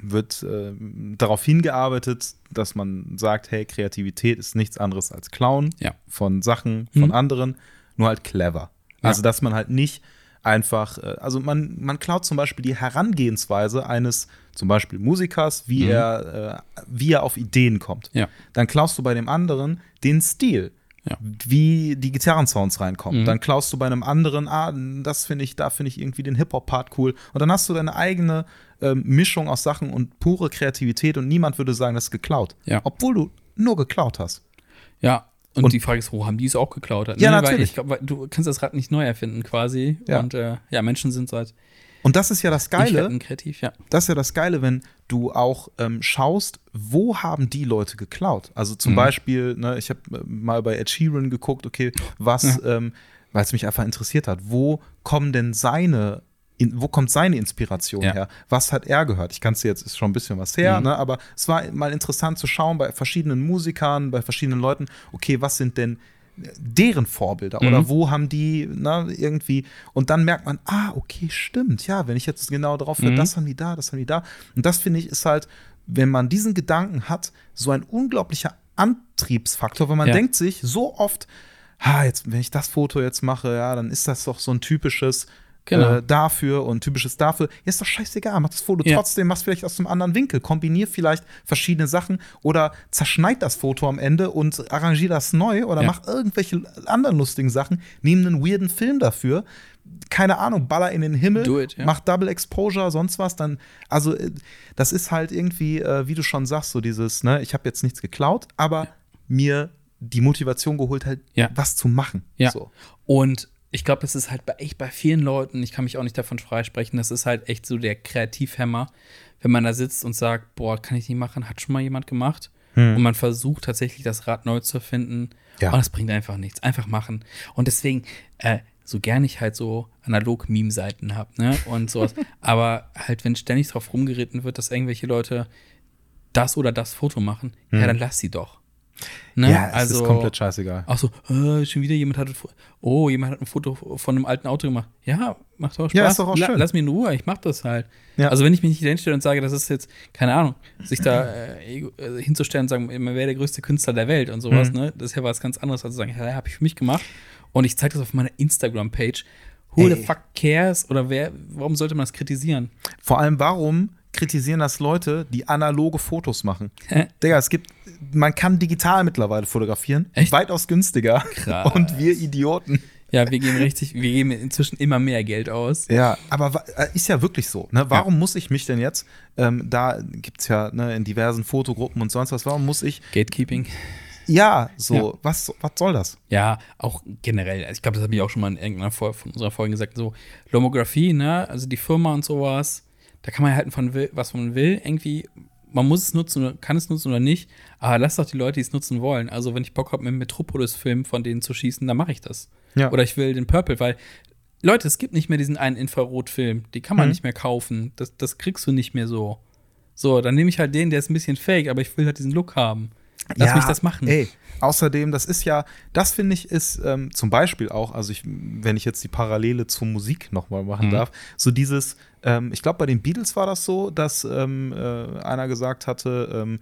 B: wird äh, darauf hingearbeitet, dass man sagt, hey, Kreativität ist nichts anderes als Klauen
A: Ja.
B: von Sachen von
A: Mhm.
B: anderen, nur halt clever.
A: Ja.
B: Also, dass man halt nicht einfach, äh, also man, man klaut zum Beispiel die Herangehensweise eines zum Beispiel Musikers, wie,
A: Mhm.
B: er, äh, wie er auf Ideen kommt.
A: Ja.
B: Dann klaust du bei dem anderen den Stil
A: Ja.
B: wie die Gitarrensounds reinkommen.
A: Mhm.
B: Dann klaust du bei einem anderen, ah, das finde ich, da finde ich irgendwie den Hip-Hop-Part cool. Und dann hast du deine eigene ähm, Mischung aus Sachen und pure Kreativität und niemand würde sagen, das ist geklaut.
A: Ja.
B: Obwohl du nur geklaut hast.
A: Ja. Und,
B: Und-
A: die Frage ist, wo haben die es auch geklaut?
B: Ja,
A: Weil
B: natürlich.
A: ich glaube, du kannst das Rad nicht neu erfinden, quasi.
B: Ja.
A: Und äh, ja, Menschen sind seit
B: Und das ist ja das Geile,
A: kreativ, ja.
B: das ist ja das Geile, wenn du auch ähm, schaust, wo haben die Leute geklaut? Also zum
A: Mhm.
B: Beispiel, ne, ich habe äh, mal bei Ed Sheeran geguckt, okay, was, ähm, weil es mich einfach interessiert hat, wo kommen denn seine, in, wo kommt seine Inspiration
A: Ja.
B: her? Was hat er gehört? Ich kann es jetzt, ist schon ein bisschen was her,
A: Mhm.
B: ne, aber es war mal interessant zu schauen bei verschiedenen Musikern, bei verschiedenen Leuten, okay, was sind denn deren Vorbilder
A: Mhm.
B: oder wo haben die ne, irgendwie und dann merkt man, ah, okay, stimmt, ja, wenn ich jetzt genau drauf höre,
A: Mhm.
B: das haben die da, das haben die da. Und das finde ich ist halt, wenn man diesen Gedanken hat, so ein unglaublicher Antriebsfaktor, weil man
A: Ja.
B: denkt sich so oft, ah, jetzt, wenn ich das Foto jetzt mache, ja, dann ist das doch so ein typisches
A: Genau.
B: äh, dafür und typisches dafür. Ja, ist doch scheißegal, mach das Foto
A: Ja.
B: trotzdem, mach's vielleicht aus einem anderen Winkel, kombinier vielleicht verschiedene Sachen oder zerschneid das Foto am Ende und arrangier das neu oder
A: Ja.
B: mach irgendwelche anderen lustigen Sachen, nimm einen weirden Film dafür. Keine Ahnung, baller in den Himmel,
A: it,
B: mach Double Exposure, sonst was, dann, also äh, das ist halt irgendwie, äh, wie du schon sagst, so dieses, ne, ich habe jetzt nichts geklaut, aber mir die Motivation geholt, halt
A: Ja.
B: was zu machen.
A: Ja.
B: So.
A: Und ich glaube, das ist halt bei, echt bei vielen Leuten, ich kann mich auch nicht davon freisprechen, das ist halt echt so der Kreativhämmer, wenn man da sitzt und sagt, boah, kann ich nicht machen, hat schon mal jemand gemacht. Und man versucht tatsächlich das Rad neu zu erfinden.
B: Ja.
A: Und das bringt einfach nichts. Einfach machen. Und deswegen, äh, so gern ich halt so analog Meme-Seiten habe, ne? Und sowas. Aber halt, wenn ständig drauf rumgeritten wird, dass irgendwelche Leute das oder das Foto machen, ja, dann lass sie doch. Ne?
B: Ja, es ist komplett scheißegal.
A: Ach so, äh, schon wieder jemand hat, oh, jemand hat ein Foto von einem alten Auto gemacht. Ja, macht doch Spaß.
B: Ja, ist doch auch schön.
A: Lass mich in Ruhe, ich mach das halt.
B: Ja.
A: Also wenn ich mich nicht hinstelle und sage, das ist jetzt, keine Ahnung, sich da äh, äh, hinzustellen und sagen, man wäre der größte Künstler der Welt und sowas,
B: Mhm.
A: ne? Das ist ja was ganz anderes, als zu sagen, ja, habe ich für mich gemacht. Und ich zeige das auf meiner Instagram-Page. Who the fuck cares? Oder wer, warum sollte man das kritisieren?
B: Vor allem, warum kritisieren das Leute, die analoge Fotos machen? Digga, es gibt, man kann digital mittlerweile fotografieren.
A: Echt?
B: Weitaus günstiger.
A: Krass.
B: Und wir Idioten.
A: Ja, wir geben richtig, wir geben inzwischen immer mehr Geld aus.
B: Ja, aber äh, ist ja wirklich so. Ne? Warum muss ich mich denn jetzt, ähm, da gibt es ja ne, in diversen Fotogruppen und sonst was, warum muss ich,
A: Gatekeeping.
B: ja, so,
A: Ja.
B: Was, was soll das?
A: Ja, auch generell. Also ich glaube, das habe ich auch schon mal in irgendeiner Folge von unserer Folge gesagt. So, Lomographie, ne, also die Firma und sowas, da kann man halten von will, was man will. Irgendwie, man muss es nutzen, oder kann es nutzen oder nicht. Aber lass doch die Leute, die es nutzen wollen. Also, wenn ich Bock habe, mit einem Metropolis-Film von denen zu schießen, dann mache ich das.
B: Ja.
A: Oder ich will den Purple, weil Leute, es gibt nicht mehr diesen einen Infrarotfilm. Die kann man
B: Mhm.
A: nicht mehr kaufen. Das, das kriegst du nicht mehr so. So, dann nehme ich halt den, der ist ein bisschen fake, aber ich will halt diesen Look haben. Lass
B: ja,
A: mich das machen.
B: Ey, außerdem, das ist ja, das finde ich ist ähm, zum Beispiel auch, also ich, wenn ich jetzt die Parallele zur Musik nochmal machen
A: Mhm.
B: darf, so dieses, ähm, ich glaube bei den Beatles war das so, dass ähm, äh, einer gesagt hatte, ähm,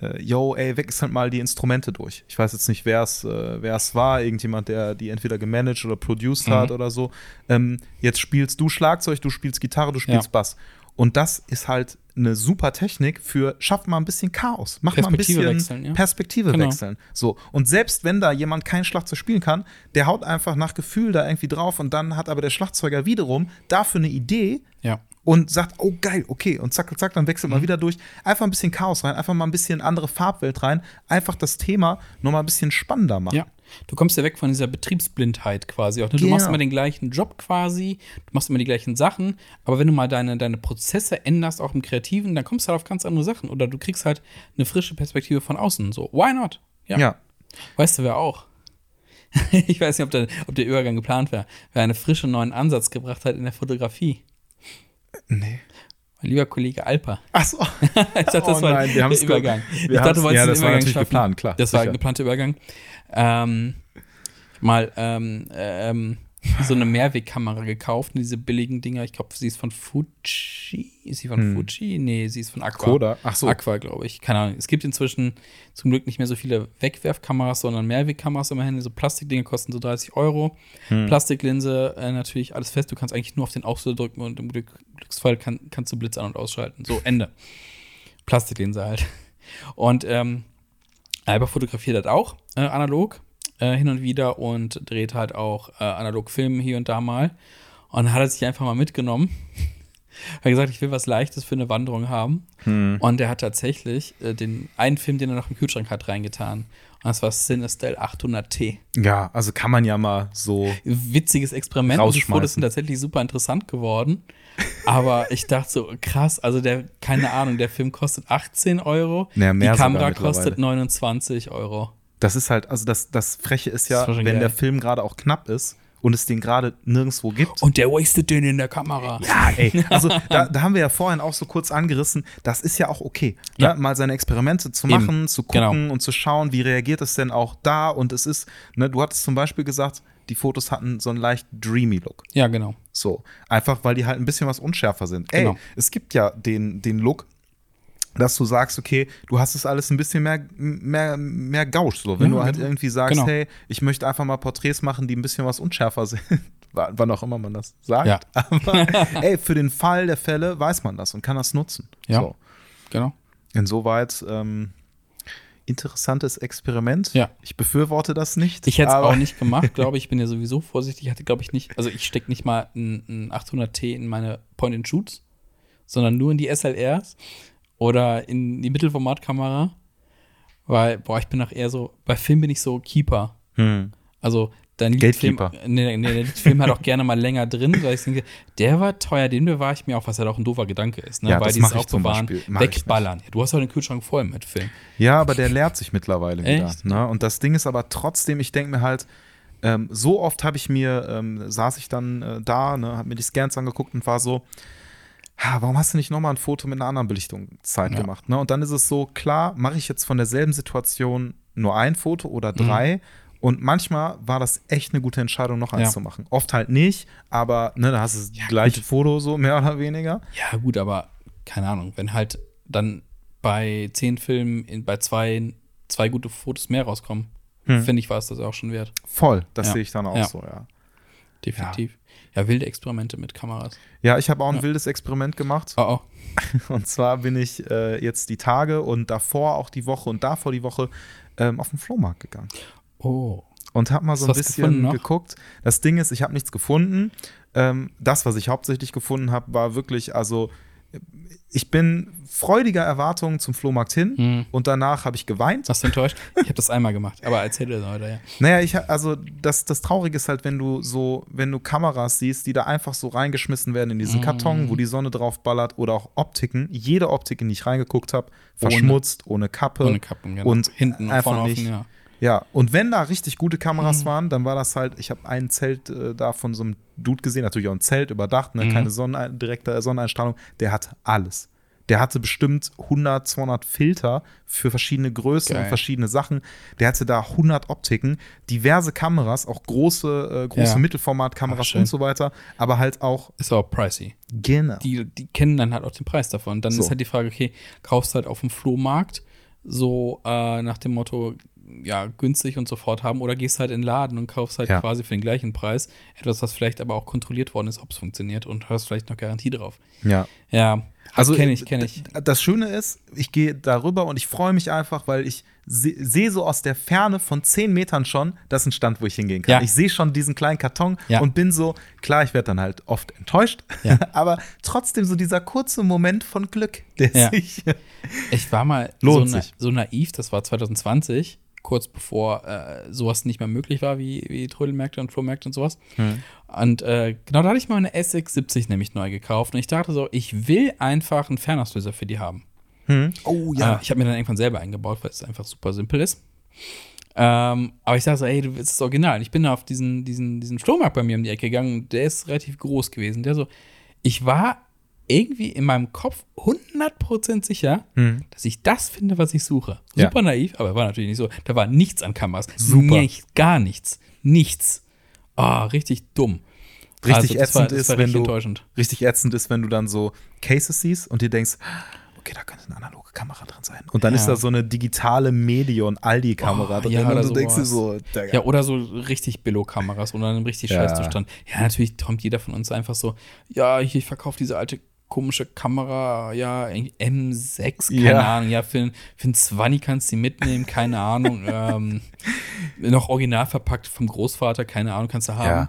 B: äh, yo, ey, wechselt mal die Instrumente durch. Ich weiß jetzt nicht, wer es äh, wer es war, irgendjemand, der die entweder gemanagt oder produced
A: Mhm.
B: hat oder so. Ähm, jetzt spielst du Schlagzeug, du spielst Gitarre, du spielst
A: Ja.
B: Bass. Und das ist halt eine super Technik für, schaff mal ein bisschen Chaos. Mach mal ein bisschen
A: wechseln, ja.
B: Perspektive
A: Genau.
B: wechseln. So. Und selbst wenn da jemand kein Schlagzeug spielen kann, der haut einfach nach Gefühl da irgendwie drauf und dann hat aber der Schlagzeuger wiederum dafür eine Idee
A: Ja.
B: und sagt, oh geil, okay, und zack, zack, dann wechselt
A: Mhm.
B: mal wieder durch. Einfach ein bisschen Chaos rein, einfach mal ein bisschen andere Farbwelt rein, einfach das Thema nochmal ein bisschen spannender machen.
A: Ja. Du kommst ja weg von dieser Betriebsblindheit quasi auch. Ne? Du
B: Genau.
A: machst immer den gleichen Job quasi, du machst immer die gleichen Sachen, aber wenn du mal deine, deine Prozesse änderst, auch im Kreativen, dann kommst du halt auf ganz andere Sachen. Oder du kriegst halt eine frische Perspektive von außen. So, why not?
B: ja.
A: Weißt du, wer auch? ich weiß nicht, ob der, ob der Übergang geplant war, wer einen frischen neuen Ansatz gebracht hat in der Fotografie.
B: Nee.
A: Mein lieber Kollege Alper.
B: Ach so.
A: ich dachte, das
B: Oh
A: war
B: nein, wir
A: der Übergang.
B: wir
A: ich dachte, du wolltest
B: ja,
A: den
B: das war
A: Übergang
B: natürlich
A: schaffen.
B: geplant, klar,
A: Das war ein
B: sicher.
A: geplanter Übergang. Ähm, mal ähm, ähm, so eine Mehrwegkamera gekauft, diese billigen Dinger. Ich glaube, sie ist von Fuji. Ist sie von
B: Hm.
A: Fuji? Nee, sie ist von Aqua.
B: Koda. Ach so.
A: Aqua, glaube ich. Keine Ahnung. Es gibt inzwischen zum Glück nicht mehr so viele Wegwerfkameras, sondern Mehrwegkameras immerhin. So Plastikdinge kosten so 30 Euro.
B: Hm.
A: Plastiklinse, äh, natürlich alles fest. Du kannst eigentlich nur auf den Auslöser drücken und im Glück, Glücksfall kann, kannst du Blitz an- und ausschalten. So, Ende. Plastiklinse halt. Und ähm, Alba fotografiert das auch äh, analog äh, hin und wieder und dreht halt auch äh, analog Filme hier und da mal. Und dann hat er sich einfach mal mitgenommen. Hat gesagt, ich will was Leichtes für eine Wanderung haben.
B: Hm.
A: Und er hat tatsächlich äh, den einen Film, den er noch im Kühlschrank hat, reingetan. Und das war Cinestel 800T.
B: Ja, also kann man ja mal so.
A: Witziges Experiment. Die. Fotos sind tatsächlich super interessant geworden. Aber ich dachte so, krass, also der, keine Ahnung, der Film kostet 18 Euro.
B: Mehr
A: die Kamera kostet 29 Euro.
B: Das ist halt, also das, das Freche ist ja,
A: schon
B: wenn
A: geil.
B: der Film gerade auch knapp ist und es den gerade nirgendwo gibt.
A: Und der wastet den in der Kamera.
B: Ja, ey, also da, da haben wir ja vorhin auch so kurz angerissen, das ist ja auch okay,
A: Ja.
B: ne? mal seine Experimente zu
A: Eben.
B: machen, zu gucken
A: Genau.
B: und zu schauen, wie reagiert es denn auch da und es ist, ne, du hattest zum Beispiel gesagt, die Fotos hatten so einen leicht dreamy Look.
A: Ja, genau.
B: So, einfach weil die halt ein bisschen was unschärfer sind. Ey,
A: Genau.
B: es gibt ja den, den Look, dass du sagst, okay, du hast es alles ein bisschen mehr, mehr, mehr Gausch. So, wenn
A: Ja,
B: du halt
A: genau.
B: irgendwie sagst,
A: Genau.
B: hey, ich möchte einfach mal Porträts machen, die ein bisschen was unschärfer sind. Wa- Wann auch immer man das sagt.
A: Ja.
B: Aber ey, für den Fall der Fälle weiß man das und kann das nutzen.
A: Ja.
B: So.
A: Genau.
B: Insoweit ähm, interessantes Experiment.
A: Ja.
B: Ich befürworte das nicht.
A: Ich hätte es auch nicht gemacht, glaube ich. Ich bin ja sowieso vorsichtig. Ich hatte, glaube ich, nicht, also ich stecke nicht mal ein, ein 800T in meine Point-and-Shoots, sondern nur in die SLRs oder in die Mittelformatkamera. Weil, boah, ich bin auch eher so, bei Film bin ich so Keeper.
B: Hm.
A: Also, dein Liedfilm,
B: Gatekeeper.
A: nee, nee, der Liedfilm hat auch gerne mal länger drin, weil ich denke, der war teuer, den bewahre ich mir auch, was halt auch ein doofer Gedanke ist, ne?
B: Ja,
A: weil
B: mach ich zum nicht.
A: wegballern. Ja, du hast doch den Kühlschrank voll mit Film.
B: Ja, aber der leert sich mittlerweile wieder. Ne? Und das Ding ist aber trotzdem, ich denke mir halt, ähm, so oft habe ich mir, ähm, saß ich dann äh, da, ne, habe mir die Scans angeguckt und war so, ha, warum hast du nicht nochmal ein Foto mit einer anderen Belichtungszeit
A: Ja.
B: gemacht? Ne? Und dann ist es so, klar, mache ich jetzt von derselben Situation nur ein Foto oder drei. Und manchmal war das echt eine gute Entscheidung, noch eins
A: Mhm. Ja.
B: zu machen. Oft halt nicht, aber ne, da hast du das gleiche Foto, so mehr oder weniger.
A: Ja, gut, aber keine Ahnung, wenn halt dann bei zehn Filmen in, bei zwei, zwei gute Fotos mehr rauskommen,
B: Hm.
A: finde ich, war es das auch schon wert.
B: Voll, das
A: Ja.
B: sehe ich dann auch
A: Ja.
B: so, ja.
A: Definitiv. Ja, wilde Experimente mit Kameras.
B: Ja, ich habe auch ein
A: Ja.
B: wildes Experiment gemacht.
A: Oh, oh.
B: Und zwar bin ich äh, jetzt die Tage und davor auch die Woche und davor die Woche ähm, auf den Flohmarkt gegangen.
A: Oh.
B: Und habe mal so ein bisschen geguckt. Das Ding ist, ich habe nichts gefunden. Ähm, das, was ich hauptsächlich gefunden habe, war wirklich, also ich bin freudiger Erwartungen zum Flohmarkt hin
A: Hm.
B: und danach habe ich geweint.
A: Hast du enttäuscht? Ich habe das einmal gemacht, aber erzähl das heute, ja.
B: Naja, ich, also das, das Traurige ist halt, wenn du so, wenn du Kameras siehst, die da einfach so reingeschmissen werden in diesen
A: Mm.
B: Karton, wo die Sonne drauf ballert oder auch Optiken. Jede Optik, in die ich reingeguckt habe, verschmutzt, ohne, Kappe.
A: Ohne Kappen, genau.
B: Und
A: hinten und
B: einfach
A: vorne
B: nicht.
A: offen, ja.
B: Ja, und wenn da richtig gute Kameras
A: Mhm.
B: waren, dann war das halt, ich habe ein Zelt äh, da von so einem Dude gesehen, natürlich auch ein Zelt überdacht, ne,
A: Mhm.
B: keine Sonnenein direkte Sonneneinstrahlung, der hatte alles. Der hatte bestimmt 100, 200 Filter für verschiedene Größen
A: Geil.
B: und verschiedene Sachen. Der hatte da 100 Optiken, diverse Kameras, auch große, äh, große
A: Ja.
B: Mittelformatkameras und so weiter, aber halt auch
A: Ist aber pricey.
B: genau.
A: Die, die kennen dann halt auch den Preis davon. Dann
B: So.
A: ist halt die Frage, okay, kaufst du halt auf dem Flohmarkt so äh, nach dem Motto, ja, günstig und sofort haben oder gehst halt in den Laden und kaufst halt
B: Ja.
A: quasi für den gleichen Preis etwas, was vielleicht aber auch kontrolliert worden ist, ob es funktioniert und hast vielleicht noch Garantie drauf.
B: Ja.
A: Ja,
B: Also
A: kenne ich, kenne ich.
B: Das Schöne ist, ich gehe darüber und ich freue mich einfach, weil ich se- sehe so aus der Ferne von 10 Metern schon, das ist ein Stand, wo ich hingehen kann.
A: Ja.
B: Ich sehe schon diesen kleinen Karton
A: Ja.
B: und bin so, klar, ich werde dann halt oft enttäuscht,
A: Ja.
B: aber trotzdem so dieser kurze Moment von Glück, der sich.
A: Ich war mal so, na, so naiv, das war 2020, kurz bevor äh, sowas nicht mehr möglich war, wie, wie Trödelmärkte und Flohmärkte und sowas.
B: Hm.
A: Und äh, genau da hatte ich mal eine SX70 nämlich neu gekauft. Und ich dachte so, ich will einfach einen Fernauslöser für die haben.
B: Hm. Oh
A: Äh, ich habe mir dann irgendwann selber eingebaut, weil es einfach super simpel ist. Ähm, aber ich sage so, ey, du willst das Original. Ich bin da auf diesen, diesen, diesen Flohmarkt bei mir um die Ecke gegangen und der ist relativ groß gewesen. Der so, ich war irgendwie in meinem Kopf 100% sicher,
B: Hm.
A: dass ich das finde, was ich suche.
B: Ja.
A: Super naiv, aber war natürlich nicht so. Da war nichts an Kameras.
B: Super.
A: Nicht, gar nichts. Nichts. Ah, richtig dumm.
B: Richtig
A: Also, war-
B: ätzend
A: das
B: ist,
A: war
B: wenn du
A: enttäuschend.
B: richtig ätzend ist, wenn du dann so Cases siehst und dir denkst, okay, da könnte eine analoge Kamera drin sein. Und dann
A: Ja.
B: ist da so eine digitale Medion Aldi Kamera
A: Oh,
B: drin
A: ja,
B: und
A: oder
B: du denkst dir
A: sowas.
B: so, Digga.
A: Ja, oder so richtig Billo-Kameras oder in einem richtig
B: Ja.
A: Scheißzustand. Ja, natürlich kommt jeder von uns einfach so, ja, hier, ich verkaufe diese alte komische Kamera, ja, irgendwie M6, keine
B: Ja.
A: Ahnung, ja, für, für ein 20 kannst du die mitnehmen, keine Ahnung, ähm, noch original verpackt vom Großvater, keine Ahnung, kannst du haben.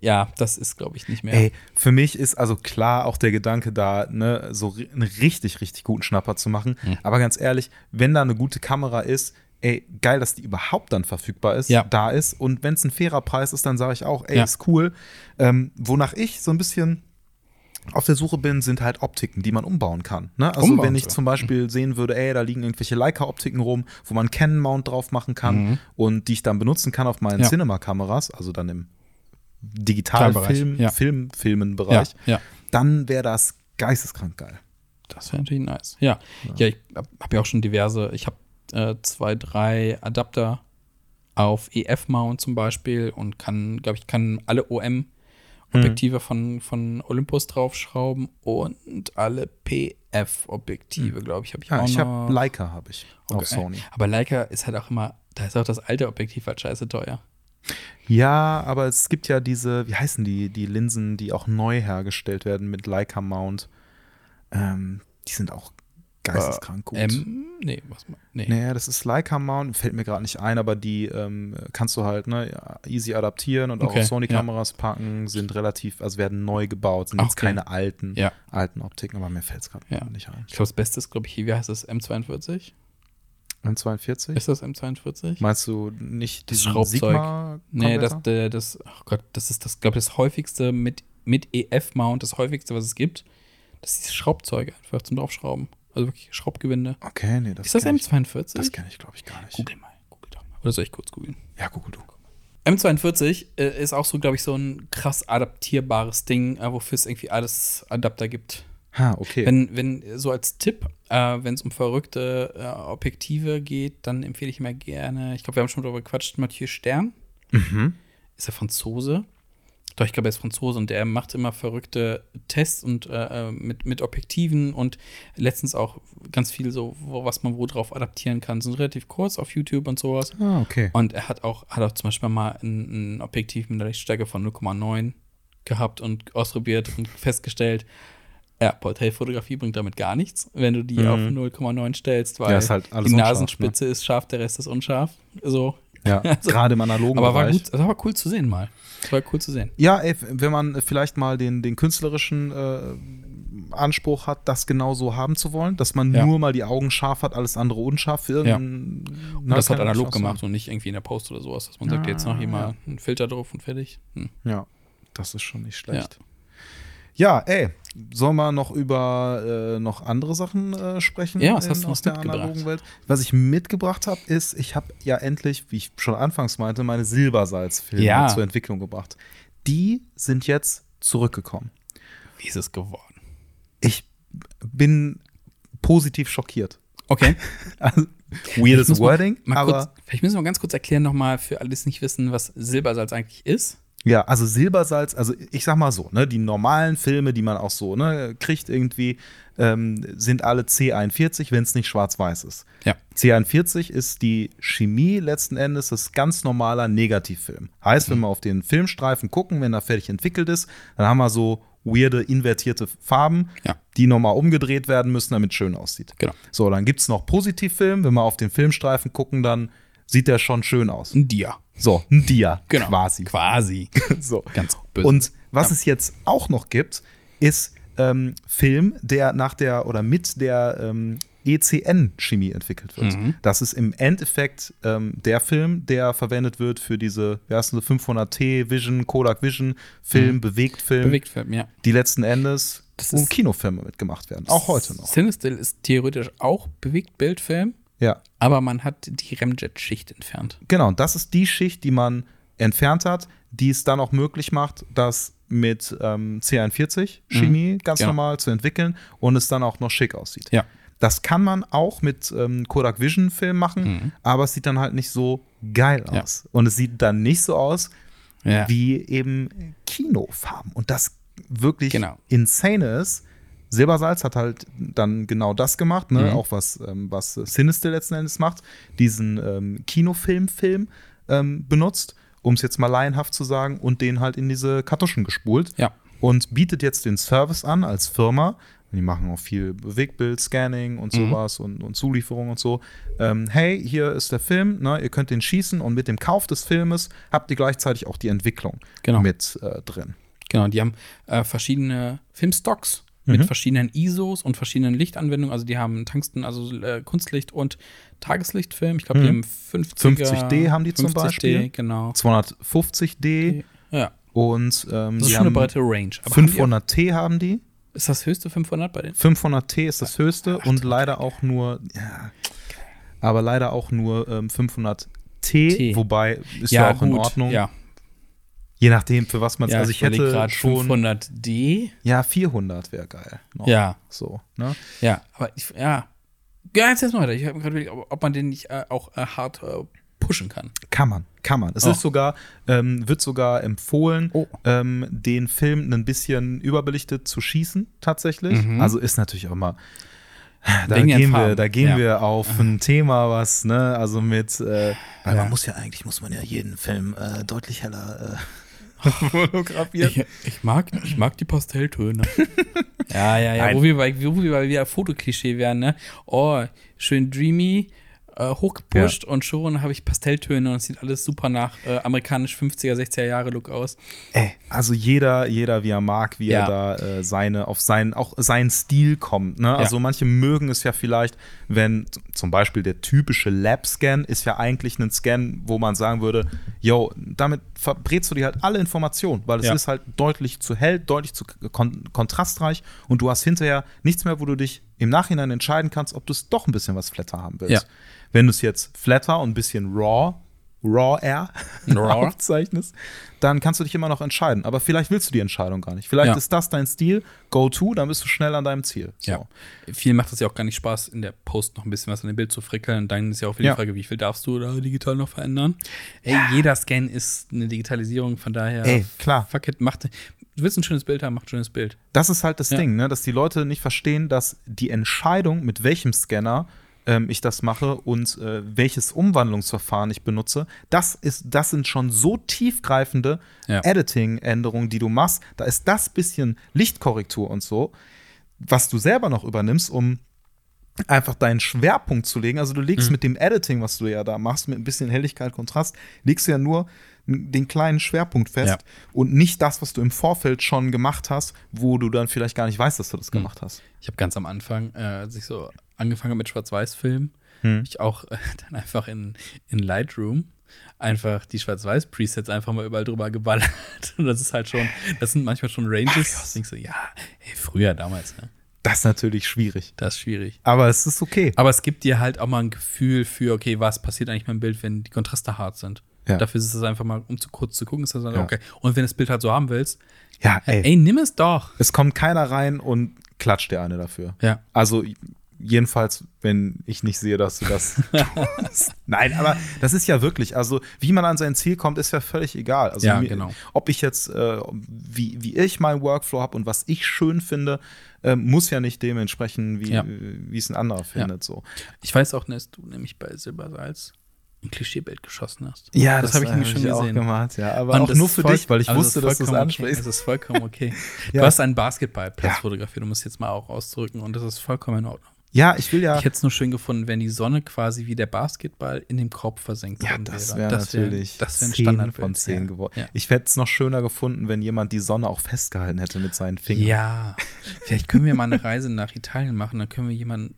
A: Ja, das ist, glaube ich, nicht mehr.
B: Ey, für mich ist also klar auch der Gedanke da, ne, so einen richtig, richtig guten Schnapper zu machen.
A: Hm.
B: Aber ganz ehrlich, wenn da eine gute Kamera ist, ey, geil, dass die überhaupt dann verfügbar ist,
A: Ja.
B: da ist. Und wenn es ein fairer Preis ist, dann sage ich auch, ey,
A: Ja.
B: ist cool. Ähm, wonach ich so ein bisschen auf der Suche bin, sind halt Optiken, die man umbauen kann. Ne? Also
A: Umbauen
B: wenn ich zum Beispiel sehen würde, ey, da liegen irgendwelche Leica-Optiken rum, wo man Canon-Mount drauf machen kann und die ich dann benutzen kann auf meinen
A: Mhm. Ja.
B: Cinema-Kameras, also dann im
A: Kleinbereich,
B: Digitalfilm,
A: ja.
B: Film, Filmen-Bereich,
A: ja.
B: dann wäre das geisteskrank geil.
A: Das wäre natürlich nice. Ja, ja. ich habe hab ja auch schon diverse, ich habe äh, zwei, drei Adapter auf EF-Mount zum Beispiel und kann, glaube ich, kann alle
B: Hm.
A: OM-Objektive von, von Olympus draufschrauben und alle PF-Objektive, glaube ich, habe ich
B: Ja,
A: auch
B: ich
A: noch.
B: habe Leica, habe ich auf
A: Okay.
B: Sony.
A: Aber Leica ist halt auch immer, da ist auch das alte Objektiv halt scheiße teuer.
B: Ja, aber es gibt ja diese, wie heißen die, die Linsen, die auch neu hergestellt werden mit Leica-Mount. Ähm, die sind auch geisteskrank gut.
A: M, nee, was mal, nee.
B: Naja, das ist Leica Mount, fällt mir gerade nicht ein, aber die ähm, kannst du halt ne, ja, easy adaptieren und auch
A: Okay,
B: auf Sony-Kameras packen, sind relativ, also werden neu gebaut, sind jetzt
A: okay.
B: keine alten,
A: Ja.
B: alten Optiken, aber mir fällt es gerade
A: Ja.
B: nicht ein.
A: Ich glaube, das Beste ist, glaube ich, wie heißt das, M42?
B: M42?
A: Ist das M42?
B: Meinst du nicht
A: Das Schraubzeug.
B: Sigma?
A: Nee, das, der, das, ach Gott, das ist das, glaube ich, das häufigste mit, mit EF-Mount, das häufigste, was es gibt. Das ist dieses Schraubzeug einfach zum Draufschrauben. Also wirklich Schraubgewinde.
B: Okay, nee, das
A: ist das
B: kenn ich,
A: M42?
B: Das kenne ich, glaube ich, gar nicht.
A: Google mal. Google doch mal. Oder soll ich kurz googeln?
B: Ja, google du.
A: M42 äh, ist auch so, glaube ich, so ein krass adaptierbares Ding, äh, wofür es irgendwie alles Adapter gibt.
B: Ha, okay.
A: Wenn, wenn, so als Tipp, äh, wenn es um verrückte äh, Objektive geht, dann empfehle ich immer gerne, ich glaube, wir haben schon darüber gequatscht, Mathieu Stern.
B: mhm.
A: Ist er Franzose? Doch, ich glaube, er ist Franzose und der macht immer verrückte Tests und äh, äh, mit, mit Objektiven und letztens auch ganz viel so, wo, was man wo drauf adaptieren kann. Sind relativ kurz auf YouTube und sowas.
B: Ah, okay.
A: Und er hat auch, hat auch zum Beispiel mal ein, ein Objektiv mit einer Lichtstärke von 0,9 gehabt und ausprobiert und festgestellt, ja, Porträtfotografie bringt damit gar nichts, wenn du die
B: Mhm.
A: auf 0,9 stellst, weil
B: Ja, halt
A: die
B: unscharf,
A: Nasenspitze ist scharf, der Rest ist unscharf. So.
B: Ja,
A: Also-
B: gerade im analogen
A: Aber war
B: Bereich.
A: gut, das war cool zu sehen mal. Das war cool zu sehen.
B: Ja, ey, wenn man vielleicht mal den, den künstlerischen äh, Anspruch hat, das genau so haben zu wollen, dass man
A: Ja.
B: nur mal die Augen scharf hat, alles andere unscharf für irgendeinen.
A: Und das hat analog gemacht und nicht irgendwie in der Post oder sowas, dass man sagt,
B: Ah,
A: jetzt noch hier mal einen Filter drauf und fertig. Hm.
B: Ja, das ist schon nicht schlecht. Ja, ey, sollen wir noch über äh, noch andere Sachen äh, sprechen
A: Ja, was
B: in-
A: hast du
B: aus der analogen Welt? Was ich mitgebracht habe, ist, ich habe ja endlich, wie ich schon anfangs meinte, meine Silbersalzfilme
A: Ja.
B: zur Entwicklung gebracht. Die sind jetzt zurückgekommen.
A: Wie ist es geworden?
B: Ich bin positiv schockiert.
A: Okay.
B: Also, weirdes Wording, aber
A: kurz, vielleicht müssen wir ganz kurz erklären nochmal für alle, die es nicht wissen, was Silbersalz eigentlich ist.
B: Ja, also Silbersalz, also ich sag mal so, ne, die normalen Filme, die man auch so ne, kriegt irgendwie, ähm, sind alle C41, wenn es nicht schwarz-weiß ist.
A: Ja.
B: C41 ist die Chemie letzten Endes, das ist ganz normaler Negativfilm. Heißt,
A: Mhm.
B: wenn wir auf den Filmstreifen gucken, wenn er fertig entwickelt ist, dann haben wir so weirde invertierte Farben,
A: Ja.
B: die nochmal umgedreht werden müssen, damit es schön aussieht.
A: Genau.
B: So, dann gibt es noch Positivfilm. Wenn wir auf den Filmstreifen gucken, dann sieht der schon schön aus.
A: Ein Dia.
B: So, ein Dia
A: Genau.
B: quasi.
A: Quasi.
B: So.
A: Ganz böse.
B: Und was
A: Ja.
B: es jetzt auch noch gibt, ist ähm, Film, der nach der oder mit der ähm, ECN-Chemie entwickelt wird.
A: Mhm.
B: Das ist im Endeffekt ähm, der Film, der verwendet wird für diese wie heißt das, 500T Vision, Kodak Vision Film, Bewegtfilm,
A: Bewegtfilm, ja.
B: die letzten Endes
A: Das ist-
B: Kinofilme mitgemacht werden. Auch heute noch.
A: Cinestill ist theoretisch auch Bewegtbildfilm,
B: Ja,
A: aber man hat die Remjet-Schicht entfernt.
B: genau. Und das ist die Schicht, die man entfernt hat, die es dann auch möglich macht, das mit ähm, C41 Chemie ganz
A: genau.
B: normal zu entwickeln und es dann auch noch schick aussieht.
A: Ja.
B: Das kann man auch mit ähm, Kodak Vision Film machen, aber es sieht dann halt nicht so geil
A: Mhm. Ja.
B: aus. Und es sieht dann nicht so aus
A: Ja.
B: wie eben Kinofarben. Und das wirklich
A: Genau.
B: insane ist. Silbersalz hat halt dann genau das gemacht, ne?
A: Mhm.
B: auch was, ähm, was Sinister letzten Endes macht, diesen ähm, Kinofilm-Film ähm, benutzt, um es jetzt mal laienhaft zu sagen, und den halt in diese Kartuschen gespult
A: Ja.
B: und bietet jetzt den Service an als Firma. Die machen auch viel Bewegbild, Scanning und
A: Mhm.
B: sowas und, und Zulieferung und so. Ähm, hey, hier ist der Film, ne? ihr könnt den schießen und mit dem Kauf des Filmes habt ihr gleichzeitig auch die Entwicklung
A: Genau.
B: mit äh, drin.
A: Genau, die haben äh, verschiedene Filmstocks mit verschiedenen ISOs und verschiedenen Lichtanwendungen. Also die haben Tungsten, also äh, Kunstlicht und Tageslichtfilm. Ich glaube, die haben 50er,
B: 50D haben die zum
A: 50D,
B: Beispiel.
A: genau.
B: 250D
A: Ja,
B: und ähm,
A: das ist
B: die
A: schon eine
B: haben
A: breite Range. Aber haben die
B: 500T haben die.
A: auch- ist das höchste 500 bei denen?
B: 500T ist das höchste und leider auch nur, ja, aber leider auch nur ähm, 500T,
A: T.
B: wobei ist ja, auch in Ordnung.
A: Ja,
B: Je nachdem, für was man es.
A: ja
B: also ich hätte schon.
A: 500D.
B: Ja, 400 wäre geil. noch.
A: Ja.
B: So, ne?
A: Ja, aber ich, ja. Ja, jetzt erstmal weiter. Ich habe gerade überlegt, ob, man den nicht äh, auch äh, hart äh, pushen kann.
B: Kann man, kann man. Es
A: Oh.
B: ist sogar, ähm, wird sogar empfohlen,
A: Oh.
B: ähm, den Film ein bisschen überbelichtet zu schießen, tatsächlich.
A: Mhm.
B: Also ist natürlich auch mal. Da gehen, wir, da gehen
A: Ja.
B: wir auf ein Thema, was, ne, also mit, äh, weil
A: Ja.
B: man muss ja eigentlich, muss man ja jeden Film äh, deutlich heller äh, fotografieren.
A: Ich, ich, mag, ich mag die Pastelltöne. ja, ja, ja.
B: Nein.
A: Wo wir, bei, wo wir bei wieder Fotoklischee wären, ne? Oh, schön dreamy, äh, hochgepusht und schon habe ich Pastelltöne und es sieht alles super nach äh, amerikanisch 50er, 60er Jahre Look aus.
B: Ey, also jeder, jeder, wie er mag, wie
A: Ja.
B: er da äh, seine, auf seinen, auch seinen Stil kommt. Ne? Also manche mögen es ja vielleicht, wenn zum Beispiel der typische Lab-Scan ist ja eigentlich ein Scan, wo man sagen würde, yo, damit verbrätst du dir halt alle Informationen, weil es
A: Ja.
B: ist halt deutlich zu hell, deutlich zu kon kontrastreich und du hast hinterher nichts mehr, wo du dich im Nachhinein entscheiden kannst, ob du es doch ein bisschen was flatter haben willst.
A: Ja.
B: Wenn du es jetzt flatter und ein bisschen raw, raw air
A: Raw.
B: aufzeichnest, dann kannst du dich immer noch entscheiden. Aber vielleicht willst du die Entscheidung gar nicht. Vielleicht
A: Ja.
B: ist das dein Stil, go to, dann bist du schnell an deinem Ziel. So.
A: Ja. Vielen macht es ja auch gar nicht Spaß, in der Post noch ein bisschen was an dem Bild zu frickeln. Und dann ist ja auch wieder
B: Ja.
A: die Frage, wie viel darfst du da digital noch verändern? Ey, jeder Scan ist eine Digitalisierung, von daher.
B: Ey, klar.
A: Fuck it, macht. Du willst ein schönes Bild haben, mach ein schönes Bild.
B: Das ist halt das
A: Ja.
B: Ding, ne? dass die Leute nicht verstehen, dass die Entscheidung, mit welchem Scanner ähm, ich das mache und äh, welches Umwandlungsverfahren ich benutze, das, ist, das sind schon so tiefgreifende
A: Ja.
B: Editing-Änderungen, die du machst. Da ist das bisschen Lichtkorrektur und so, was du selber noch übernimmst, um einfach deinen Schwerpunkt zu legen. Also du legst mit dem Editing, was du ja da machst, mit ein bisschen Helligkeit, Kontrast, legst du ja nur den kleinen Schwerpunkt fest
A: Ja.
B: und nicht das, was du im Vorfeld schon gemacht hast, wo du dann vielleicht gar nicht weißt, dass du das gemacht hast.
A: Ich habe ganz am Anfang, äh, als ich so angefangen mit Schwarz-Weiß-Filmen,
B: Hm.
A: ich auch äh, dann einfach in, in Lightroom einfach die Schwarz-Weiß-Presets einfach mal überall drüber geballert. Und das ist halt schon, das sind manchmal schon Ranges. ich denk so, ja, ey, früher damals, ne?
B: Das ist natürlich schwierig.
A: Das ist schwierig.
B: Aber es ist okay.
A: Aber es gibt dir halt auch mal ein Gefühl für, okay, was passiert eigentlich mit dem Bild, wenn die Kontraste hart sind.
B: Ja.
A: Dafür ist es einfach mal, um zu kurz zu gucken, ist das dann
B: Ja.
A: okay. Und wenn du das Bild halt so haben willst,
B: Ja, ey.
A: ey, nimm es doch.
B: Es kommt keiner rein und klatscht dir eine dafür.
A: Ja.
B: Also jedenfalls, wenn ich nicht sehe, dass du das tust. Nein, aber das ist ja wirklich, also wie man an sein Ziel kommt, ist ja völlig egal. Also
A: Ja,
B: mir,
A: genau.
B: ob ich jetzt, äh, wie, wie ich meinen Workflow habe und was ich schön finde, äh, muss ja nicht dementsprechend, wie
A: Ja.
B: es ein anderer findet. So.
A: Ich weiß auch, dass du nämlich bei Silbersalz ein Klischeebild geschossen hast.
B: Ja,
A: das, habe ich nämlich
B: hab
A: schon
B: auch
A: gesehen.
B: gemacht, ja. Aber
A: Und
B: auch
A: das
B: nur für dich, weil ich
A: also
B: wusste, dass du es ansprichst.
A: Okay. Das ist vollkommen okay.
B: Ja.
A: Du hast einen Basketballplatz
B: Ja.
A: fotografiert, du musst jetzt mal auch ausdrücken und das ist vollkommen in Ordnung.
B: Ja, ich will ja.
A: Ich hätte es nur schön gefunden, wenn die Sonne quasi wie der Basketball in dem Korb versenkt
B: Ja,
A: worden
B: das
A: wäre.
B: wäre natürlich
A: das wäre ein
B: 10
A: Standardbild.
B: von 10
A: ja.
B: geworden.
A: Ja.
B: Ich hätte es noch schöner gefunden, wenn jemand die Sonne auch festgehalten hätte mit seinen Fingern.
A: Ja, vielleicht können wir mal eine Reise nach Italien machen, dann können wir jemanden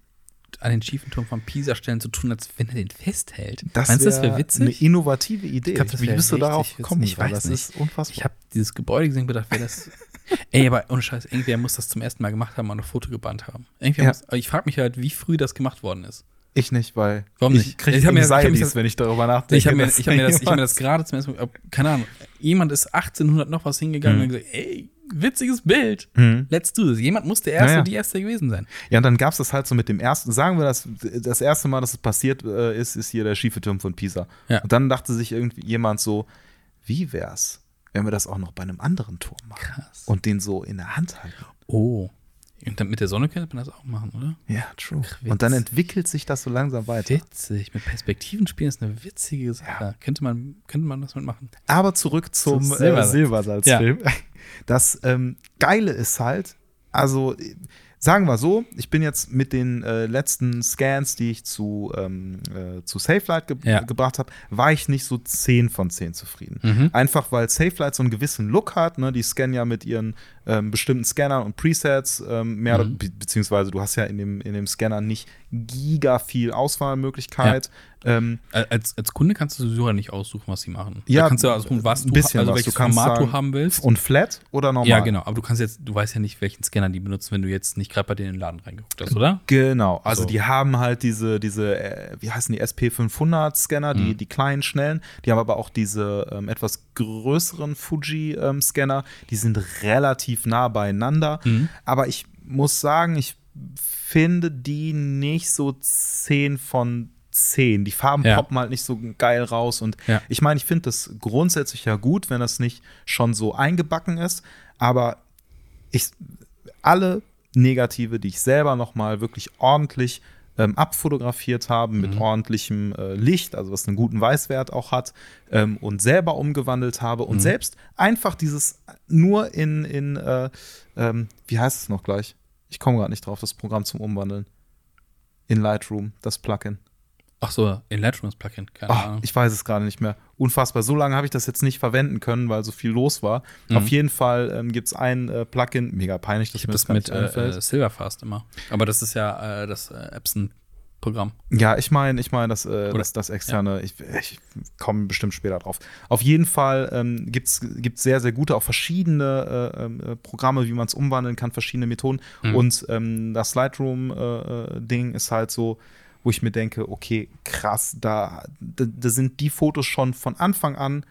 A: an den schiefen Turm von Pisa stellen, so tun, als wenn er den festhält. Meinst du, das wäre
B: Eine
A: witzig?
B: innovative Idee.
A: glaub, das
B: Wie bist du darauf gekommen?
A: Ich weiß
B: das
A: nicht.
B: ist unfassbar.
A: Ich habe dieses Gebäude gesehen und gedacht, wäre das. Ey, aber ohne Scheiß, irgendwer muss das zum ersten Mal gemacht haben und ein Foto gebannt haben. Irgendwer
B: Ja.
A: muss, ich frage mich halt, wie früh das gemacht worden ist.
B: Ich nicht, weil
A: Warum
B: ich
A: nicht?
B: kriege
A: Ich ich hab
B: Anxieties,
A: das-
B: wenn ich darüber nachdenke.
A: Ich habe mir, hab mir, das, ich hab mir das gerade zum ersten Mal, keine Ahnung, jemand ist 1800 noch was hingegangen
B: Mhm.
A: und gesagt, ey, witziges Bild,
B: Mhm.
A: let's do this. Jemand muss der Erste,
B: Naja.
A: die Erste gewesen sein.
B: Ja, und dann gab es das halt so mit dem ersten, sagen wir das, das erste Mal, dass es passiert äh, ist, ist hier der schiefe Turm von Pisa.
A: Ja.
B: Und dann dachte sich irgendwie jemand so, wie wär's, wenn wir das auch noch bei einem anderen Turm machen
A: Krass.
B: und den so in der Hand halten.
A: Oh. Und dann mit der Sonne könnte man das auch machen, oder?
B: Ja, true.
A: Ach,
B: und dann entwickelt sich das so langsam weiter.
A: Witzig. Mit Perspektiven spielen ist eine witzige Sache. Könnte, man, könnte man das mitmachen.
B: Aber zurück zum,
A: Zum
B: äh,
A: Silbersalz.
B: Silbersalzfilm. Das ähm, Geile ist halt, also sagen wir so, ich bin jetzt mit den äh, letzten Scans, die ich zu, ähm, äh, zu SafeLight ge
A: Ja.
B: gebracht habe, war ich nicht so 10 von 10 zufrieden.
A: Mhm.
B: Einfach weil SafeLight so einen gewissen Look hat, ne? die scannen ja mit ihren ähm, bestimmten Scannern und Presets, ähm, mehr
A: Mhm.
B: be beziehungsweise du hast ja in dem, in dem Scanner nicht giga viel Auswahlmöglichkeit. Ähm,
A: Als, als Kunde kannst du sowieso nicht aussuchen, was sie machen.
B: Ja,
A: da kannst du aussuchen, was
B: ein
A: du,
B: bisschen
A: also
B: was.
A: welches
B: Du
A: Format
B: sagen,
A: du haben willst.
B: und flat oder normal?
A: ja, genau. Aber du kannst jetzt, du weißt ja nicht, welchen Scanner die benutzen, wenn du jetzt nicht gerade bei denen in den Laden reingeguckt hast, oder?
B: Genau, also
A: So.
B: die haben halt diese, diese äh, wie heißen die, SP500-Scanner, die,
A: Mhm.
B: die kleinen, schnellen. Die haben aber auch diese ähm, etwas größeren Fuji-Scanner. die sind relativ nah beieinander.
A: Mhm.
B: Aber ich muss sagen, ich finde die nicht so 10 von 10. Die Farben
A: Ja.
B: poppen halt nicht so geil raus. Und
A: Ja.
B: ich meine, ich finde das grundsätzlich ja gut, wenn das nicht schon so eingebacken ist. Aber ich, alle Negative, die ich selber noch mal wirklich ordentlich ähm, abfotografiert habe, mit
A: Mhm.
B: ordentlichem äh, Licht, also was einen guten Weißwert auch hat, ähm, und selber umgewandelt habe und
A: Mhm.
B: selbst einfach dieses nur in, in äh, ähm, wie heißt es noch gleich? Ich komme gerade nicht drauf, das Programm zum Umwandeln. In Lightroom, das Plugin.
A: Ach so, in Lightroom das Plugin, keine
B: Ach,
A: Ahnung.
B: ich weiß es gerade nicht mehr. Unfassbar. So lange habe ich das jetzt nicht verwenden können, weil so viel los war.
A: Mhm.
B: Auf jeden Fall ähm, gibt es ein äh, Plugin, mega peinlich, dass
A: Ich
B: mir
A: das
B: gar
A: mit
B: einfällt.
A: äh, Silverfast immer. Aber das ist ja äh, das äh, Epson-Programm.
B: Ja, ich meine, ich meine, das, äh, das, das externe, ich, ich komme bestimmt später drauf. Auf jeden Fall ähm, gibt es sehr, sehr gute, auch verschiedene äh, ähm, äh, Programme, wie man es umwandeln kann, verschiedene Methoden.
A: Mhm.
B: Und ähm, das Lightroom-Ding ist halt so, wo ich mir denke, okay, krass, da, da, da sind die Fotos schon von Anfang an,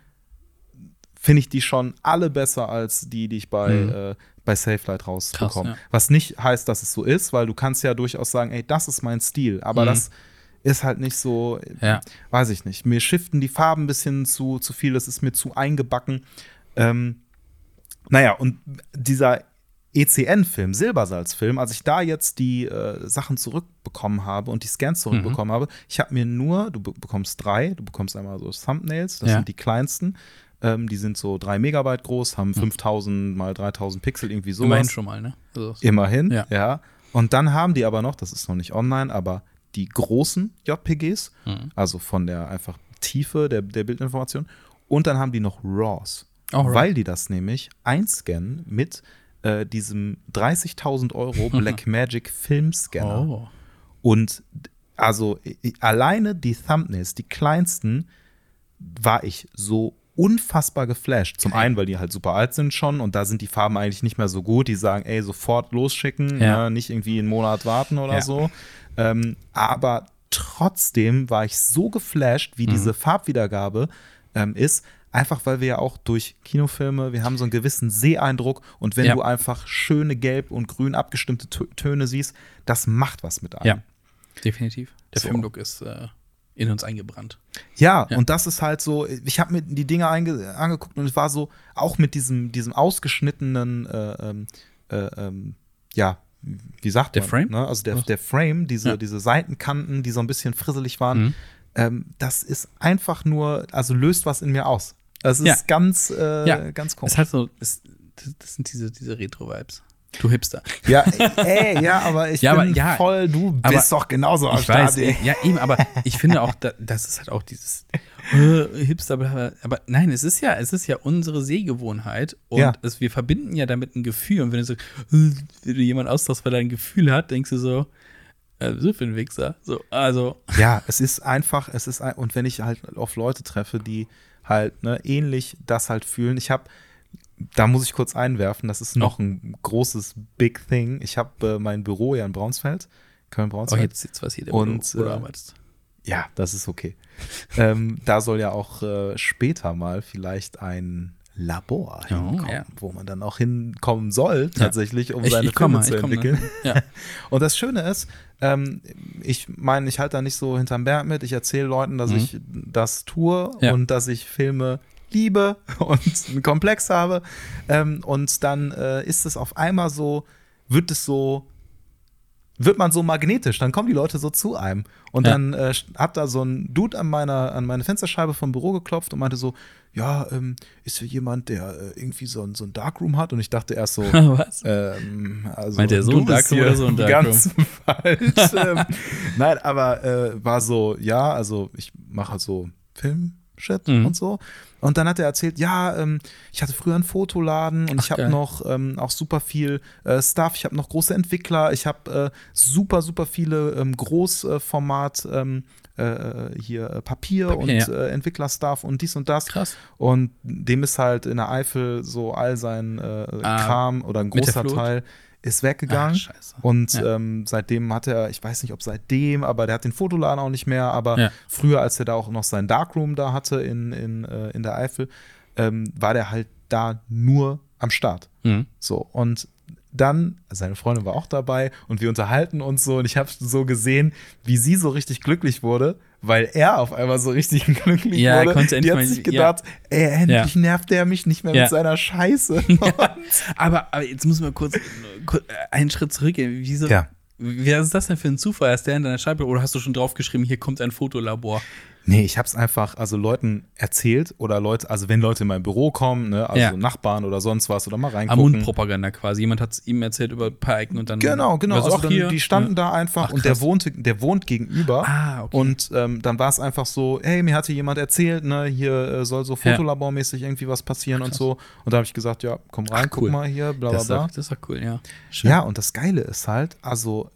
B: finde ich die schon alle besser als die, die ich bei,
A: Mhm.
B: äh, bei SafeLight rausbekomme.
A: ja.
B: Was nicht heißt, dass es so ist, weil du kannst ja durchaus sagen, ey, das ist mein Stil. Aber
A: Mhm.
B: das ist halt nicht so,
A: Ja.
B: weiß ich nicht. Mir shiften die Farben ein bisschen zu, zu viel, das ist mir zu eingebacken. Ähm, naja, und dieser ECN-Film, Silbersalz-Film, als ich da jetzt die äh, Sachen zurückbekommen habe und die Scans zurückbekommen habe, ich habe mir nur, du be bekommst drei, du bekommst einmal so Thumbnails, das
A: Ja.
B: sind die kleinsten. Ähm, die sind so drei Megabyte groß, haben 5000 mal 3000 Pixel, irgendwie sowas.
A: Immerhin schon mal, ne? Also,
B: Immerhin,
A: Ja.
B: ja. Und dann haben die aber noch, das ist noch nicht online, aber die großen JPGs,
A: Mhm.
B: also von der einfach Tiefe der, der Bildinformation. Und dann haben die noch RAWs,
A: Alright.
B: weil die das nämlich einscannen mit äh, diesem 30.000 Euro Blackmagic Filmscanner.
A: Oh.
B: Und also alleine die Thumbnails, die kleinsten, war ich so unfassbar geflasht. Zum einen, weil die halt super alt sind schon und da sind die Farben eigentlich nicht mehr so gut. Die sagen, ey, sofort losschicken,
A: Ja.
B: ne, nicht irgendwie einen Monat warten oder
A: Ja.
B: so. Ähm, aber trotzdem war ich so geflasht,
A: Mhm.
B: wie diese Farbwiedergabe ähm, ist. Einfach weil wir ja auch durch Kinofilme, wir haben so einen gewissen Seeeindruck und wenn
A: Ja.
B: du einfach schöne gelb und grün abgestimmte Tö- Töne siehst, das macht was mit einem.
A: Ja, definitiv. Der
B: So.
A: Filmlook ist äh, in uns eingebrannt.
B: Ja,
A: Ja.
B: und das ist halt so, ich habe mir die Dinge einge angeguckt und es war so, auch mit diesem, diesem ausgeschnittenen, äh, ähm, äh, ähm, ja, wie sagt
A: Der
B: man?
A: Frame?
B: Ne? Also der,
A: Was?
B: der Frame, diese,
A: Ja.
B: diese Seitenkanten, die so ein bisschen frisselig waren,
A: Mhm.
B: Ähm, das ist einfach nur, also löst was in mir aus. Das ist
A: Ja.
B: ganz, äh,
A: Ja.
B: ganz
A: Es
B: komisch.
A: ist halt so, es, das, sind diese, diese Retro-Vibes. Du Hipster.
B: Ja, ey, ja, aber ich
A: Ja, aber
B: bin
A: ja,
B: voll, du
A: aber
B: bist doch genauso am
A: Ich weiß,
B: Start, ey.
A: ja, eben, aber ich finde auch, da, das ist halt auch dieses äh, Hipster, aber nein, es ist ja, es ist ja unsere Sehgewohnheit und
B: Ja.
A: es, wir verbinden ja damit ein Gefühl und wenn du so, äh, wenn du jemand austauschst, weil er ein Gefühl hat, denkst du so, äh, so für ein Wichser, so, also,
B: Ja, es ist einfach, es ist ein, und wenn ich halt auf Leute treffe, die halt ne, ähnlich das halt fühlen, ich habe, da muss ich kurz einwerfen, das ist noch ein großes Big Thing. Ich habe äh, mein Büro ja in Braunsfeld
A: Oh,
B: Köln-Braunschweig.
A: jetzt, jetzt weiß jeder,
B: Und,
A: wo du
B: äh,
A: arbeitest.
B: Ja, das ist okay. ähm, da soll ja auch äh, später mal vielleicht ein Labor
A: Ja,
B: hinkommen,
A: ja.
B: wo man dann auch hinkommen soll, tatsächlich, um
A: Ich-
B: seine
A: ich komme,
B: Filme zu
A: komme,
B: entwickeln.
A: ne? Ja.
B: Und das Schöne ist, ähm, ich meine, ich halte da nicht so hinterm Berg mit. Ich erzähle Leuten, dass
A: Mhm.
B: ich das tue und dass ich Filme liebe und einen Komplex habe. Ähm, und dann äh, ist es auf einmal so, wird es so, wird man so magnetisch, dann kommen die Leute so zu einem. Und
A: Ja.
B: dann äh, hat da so ein Dude an meiner, an meine Fensterscheibe vom Büro geklopft und meinte so, ja, ähm, ist hier jemand, der äh, irgendwie so ein, so ein Darkroom hat? Und ich dachte erst so,
A: Was?
B: ähm, also
A: Meint er so ein Darkroom oder so ein
B: Ganz falsch. ähm, nein, aber äh, war so, ja, also ich mache so Film-Shit
A: Mhm.
B: und so. Und dann hat er erzählt, ja, ähm, ich hatte früher einen Fotoladen und
A: Ach,
B: ich habe noch ähm, auch super viel äh, Stuff. Ich habe noch große Entwickler. Ich habe äh, super, super viele ähm, Großformat ähm, äh, hier äh, Papier,
A: Papier,
B: und
A: ja.
B: äh, Entwicklerstuff und dies und das.
A: Krass.
B: Und dem ist halt in der Eifel so all sein äh,
A: Ah,
B: Kram oder ein großer? Teil ist weggegangen.
A: Ach.
B: Und
A: Ja.
B: ähm, seitdem hat er, ich weiß nicht, ob seitdem, aber der hat den Fotoladen auch nicht mehr. Aber
A: Ja.
B: früher, als er da auch noch sein Darkroom da hatte in, in, äh, in der Eifel, ähm, war der halt da nur am Start.
A: Mhm.
B: So, und dann, seine Freundin war auch dabei und wir unterhalten uns so und ich habe so gesehen, wie sie so richtig glücklich wurde, weil er auf einmal so richtig glücklich
A: Ja,
B: wurde.
A: konnte
B: Die hat sich gedacht, ey, endlich nervt er mich nicht mehr
A: Ja.
B: mit seiner Scheiße.
A: Aber, aber jetzt müssen wir kurz, kurz einen Schritt zurückgehen. Wieso?
B: Ja.
A: Wie ist das denn für ein Zufall? Ist der in deiner Scheibe oder hast du schon draufgeschrieben, hier kommt ein Fotolabor?
B: Nee, ich habe es einfach also Leuten erzählt oder Leute, also wenn Leute in mein Büro kommen, ne, also
A: Ja.
B: Nachbarn oder sonst was oder mal reingucken.
A: Mundpropaganda quasi. Jemand hat es ihm erzählt über ein paar Ecken und dann.
B: Genau, genau.
A: Also auch
B: dann,
A: hier.
B: die standen
A: ja.
B: da einfach
A: Ach,
B: und der wohnte, der wohnt gegenüber.
A: Ah, okay.
B: Und ähm, dann war es einfach so, hey, mir hatte jemand erzählt, ne, hier äh, soll so
A: Ja.
B: fotolabormäßig irgendwie was passieren und
A: krass.
B: so. Und da habe ich gesagt, ja, komm rein,
A: Ach,
B: guck
A: cool.
B: mal hier, bla bla bla.
A: das ist doch cool, ja. Schön.
B: Ja, und das Geile ist halt, also,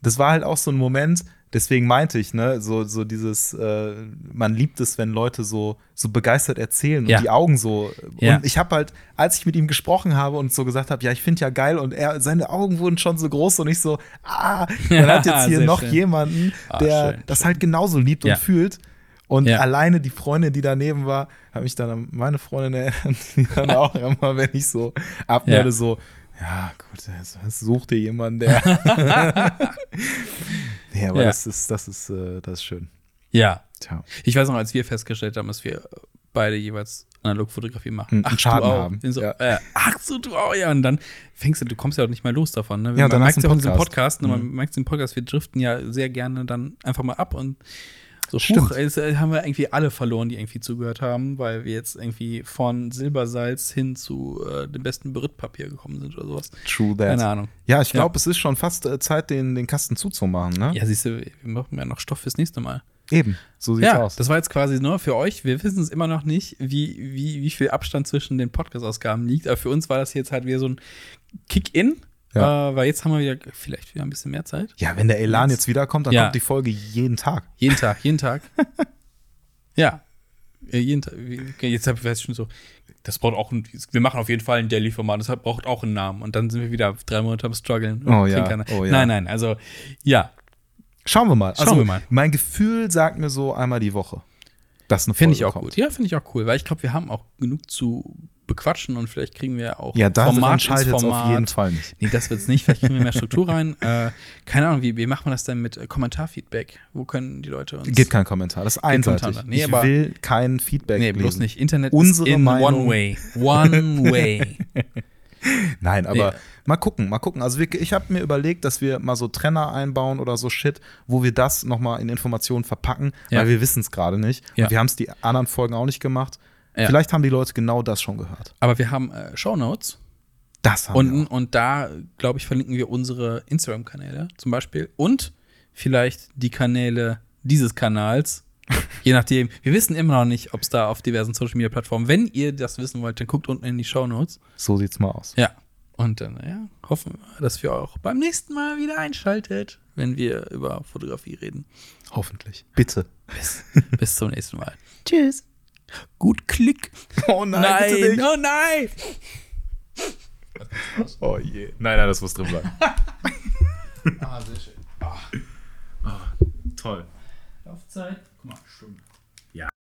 B: das war halt auch so ein Moment, deswegen meinte ich, ne, so, so dieses, äh, man liebt es, wenn Leute so, so begeistert erzählen und
A: Ja.
B: die Augen so.
A: Ja.
B: Und ich habe halt, als ich mit ihm gesprochen habe und so gesagt habe, ja, ich finde ja geil, und er, seine Augen wurden schon so groß und ich so, ah, man hat jetzt hier noch
A: schön.
B: jemanden,
A: Ah,
B: der
A: schön,
B: das
A: schön.
B: halt genauso liebt
A: Ja.
B: und fühlt. Und
A: Ja.
B: alleine die Freundin, die daneben war, hat mich dann an meine Freundin erinnert, die dann auch immer, wenn ich so abmelde,
A: Ja.
B: so, ja, gut, jetzt jetzt such dir jemanden, der. nee, aber
A: Ja.
B: das ist, das ist, äh, das ist schön.
A: ja.
B: Tja.
A: Ich weiß noch, als wir festgestellt haben, dass wir beide jeweils Analogfotografie machen.
B: Einen Schaden
A: du auch.
B: haben.
A: So,
B: Ja.
A: äh, ach so, du auch, ja. Und dann fängst du, du kommst ja auch nicht mehr los davon. Ne?
B: Ja,
A: man merkt
B: du
A: ja auch in diesem
B: Podcast.
A: Ne? man
B: Mhm.
A: merkt es im Podcast, wir driften ja sehr gerne dann einfach mal ab und so,
B: Stimmt.
A: huch, jetzt äh, haben wir irgendwie alle verloren, die irgendwie zugehört haben, weil wir jetzt irgendwie von Silbersalz hin zu äh, dem besten Berittpapier gekommen sind oder sowas.
B: True that.
A: Keine Ahnung.
B: Ja, ich
A: Ja.
B: glaube, es ist schon fast äh, Zeit, den, den Kasten zuzumachen, ne?
A: Ja, siehst du, wir machen ja noch Stoff fürs nächste Mal.
B: Eben, so sieht's
A: ja,
B: aus.
A: das war jetzt quasi nur für euch. Wir wissen es immer noch nicht, wie, wie, wie viel Abstand zwischen den Podcast-Ausgaben liegt. Aber für uns war das jetzt halt wieder so ein Kick-In.
B: Ja.
A: Äh, weil jetzt haben wir wieder vielleicht wieder ein bisschen mehr Zeit.
B: ja, wenn der Elan
A: Jetzt-
B: jetzt wiederkommt, dann
A: Ja.
B: kommt die Folge jeden Tag.
A: Jeden Tag, jeden Tag. ja. Äh, Jeden Tag. Okay, Jetzt habe ich schon so, das braucht auch ein, wir machen auf jeden Fall ein Daily-Format, das braucht auch einen Namen. Und dann sind wir wieder drei Monate am struggeln.
B: Oh ja, oh ja.
A: Nein, nein, also ja,
B: Schauen wir mal. Also,
A: Schauen wir mal.
B: Mein Gefühl sagt mir so einmal die Woche. Folge
A: finde ich auch
B: kommt.
A: gut. Ja, finde ich auch cool, weil ich glaube, wir haben auch genug zu bequatschen und vielleicht kriegen wir auch
B: Ja, da
A: Format ins
B: es auf
A: Format.
B: jeden Fall nicht.
A: Nee, das wird's nicht. Vielleicht kriegen wir mehr Struktur rein. Äh, keine Ahnung, wie, wie macht man das denn mit äh, Kommentarfeedback? Wo können die Leute uns.
B: Gibt keinen Kommentar. Das ist einseitig.
A: Nee,
B: ich will kein Feedback.
A: Nee, bloß
B: lesen.
A: nicht. Internet
B: Unsere
A: ist in
B: Meinung.
A: one way. One way.
B: Nein, aber
A: Nee.
B: mal gucken, mal gucken. Also ich habe mir überlegt, dass wir mal so Trenner einbauen oder so Shit, wo wir das nochmal in Informationen verpacken,
A: Ja.
B: weil wir wissen es gerade nicht.
A: Ja.
B: Und wir haben es die anderen Folgen auch nicht gemacht.
A: Ja.
B: Vielleicht haben die Leute genau das schon gehört.
A: Aber wir haben äh, Shownotes
B: Das haben
A: unten
B: wir. Auch.
A: und da, glaube ich, verlinken wir unsere Instagram-Kanäle zum Beispiel und vielleicht die Kanäle dieses Kanals. Je nachdem. Wir wissen immer noch nicht, ob es da auf diversen Social-Media-Plattformen, wenn ihr das wissen wollt, dann guckt unten in die Shownotes.
B: So sieht's mal aus.
A: Ja. Und dann, ja, hoffen wir, dass wir auch beim nächsten Mal wieder einschaltet, wenn wir über Fotografie reden.
B: Hoffentlich. Bitte.
A: Bis, bis zum nächsten Mal.
B: Tschüss.
A: Gut Klick.
B: Oh
A: Nein, oh nein.
B: Oh je. Nein, nein, das muss drin bleiben.
A: Ah, sehr schön.
B: Oh, toll.
A: Laufzeit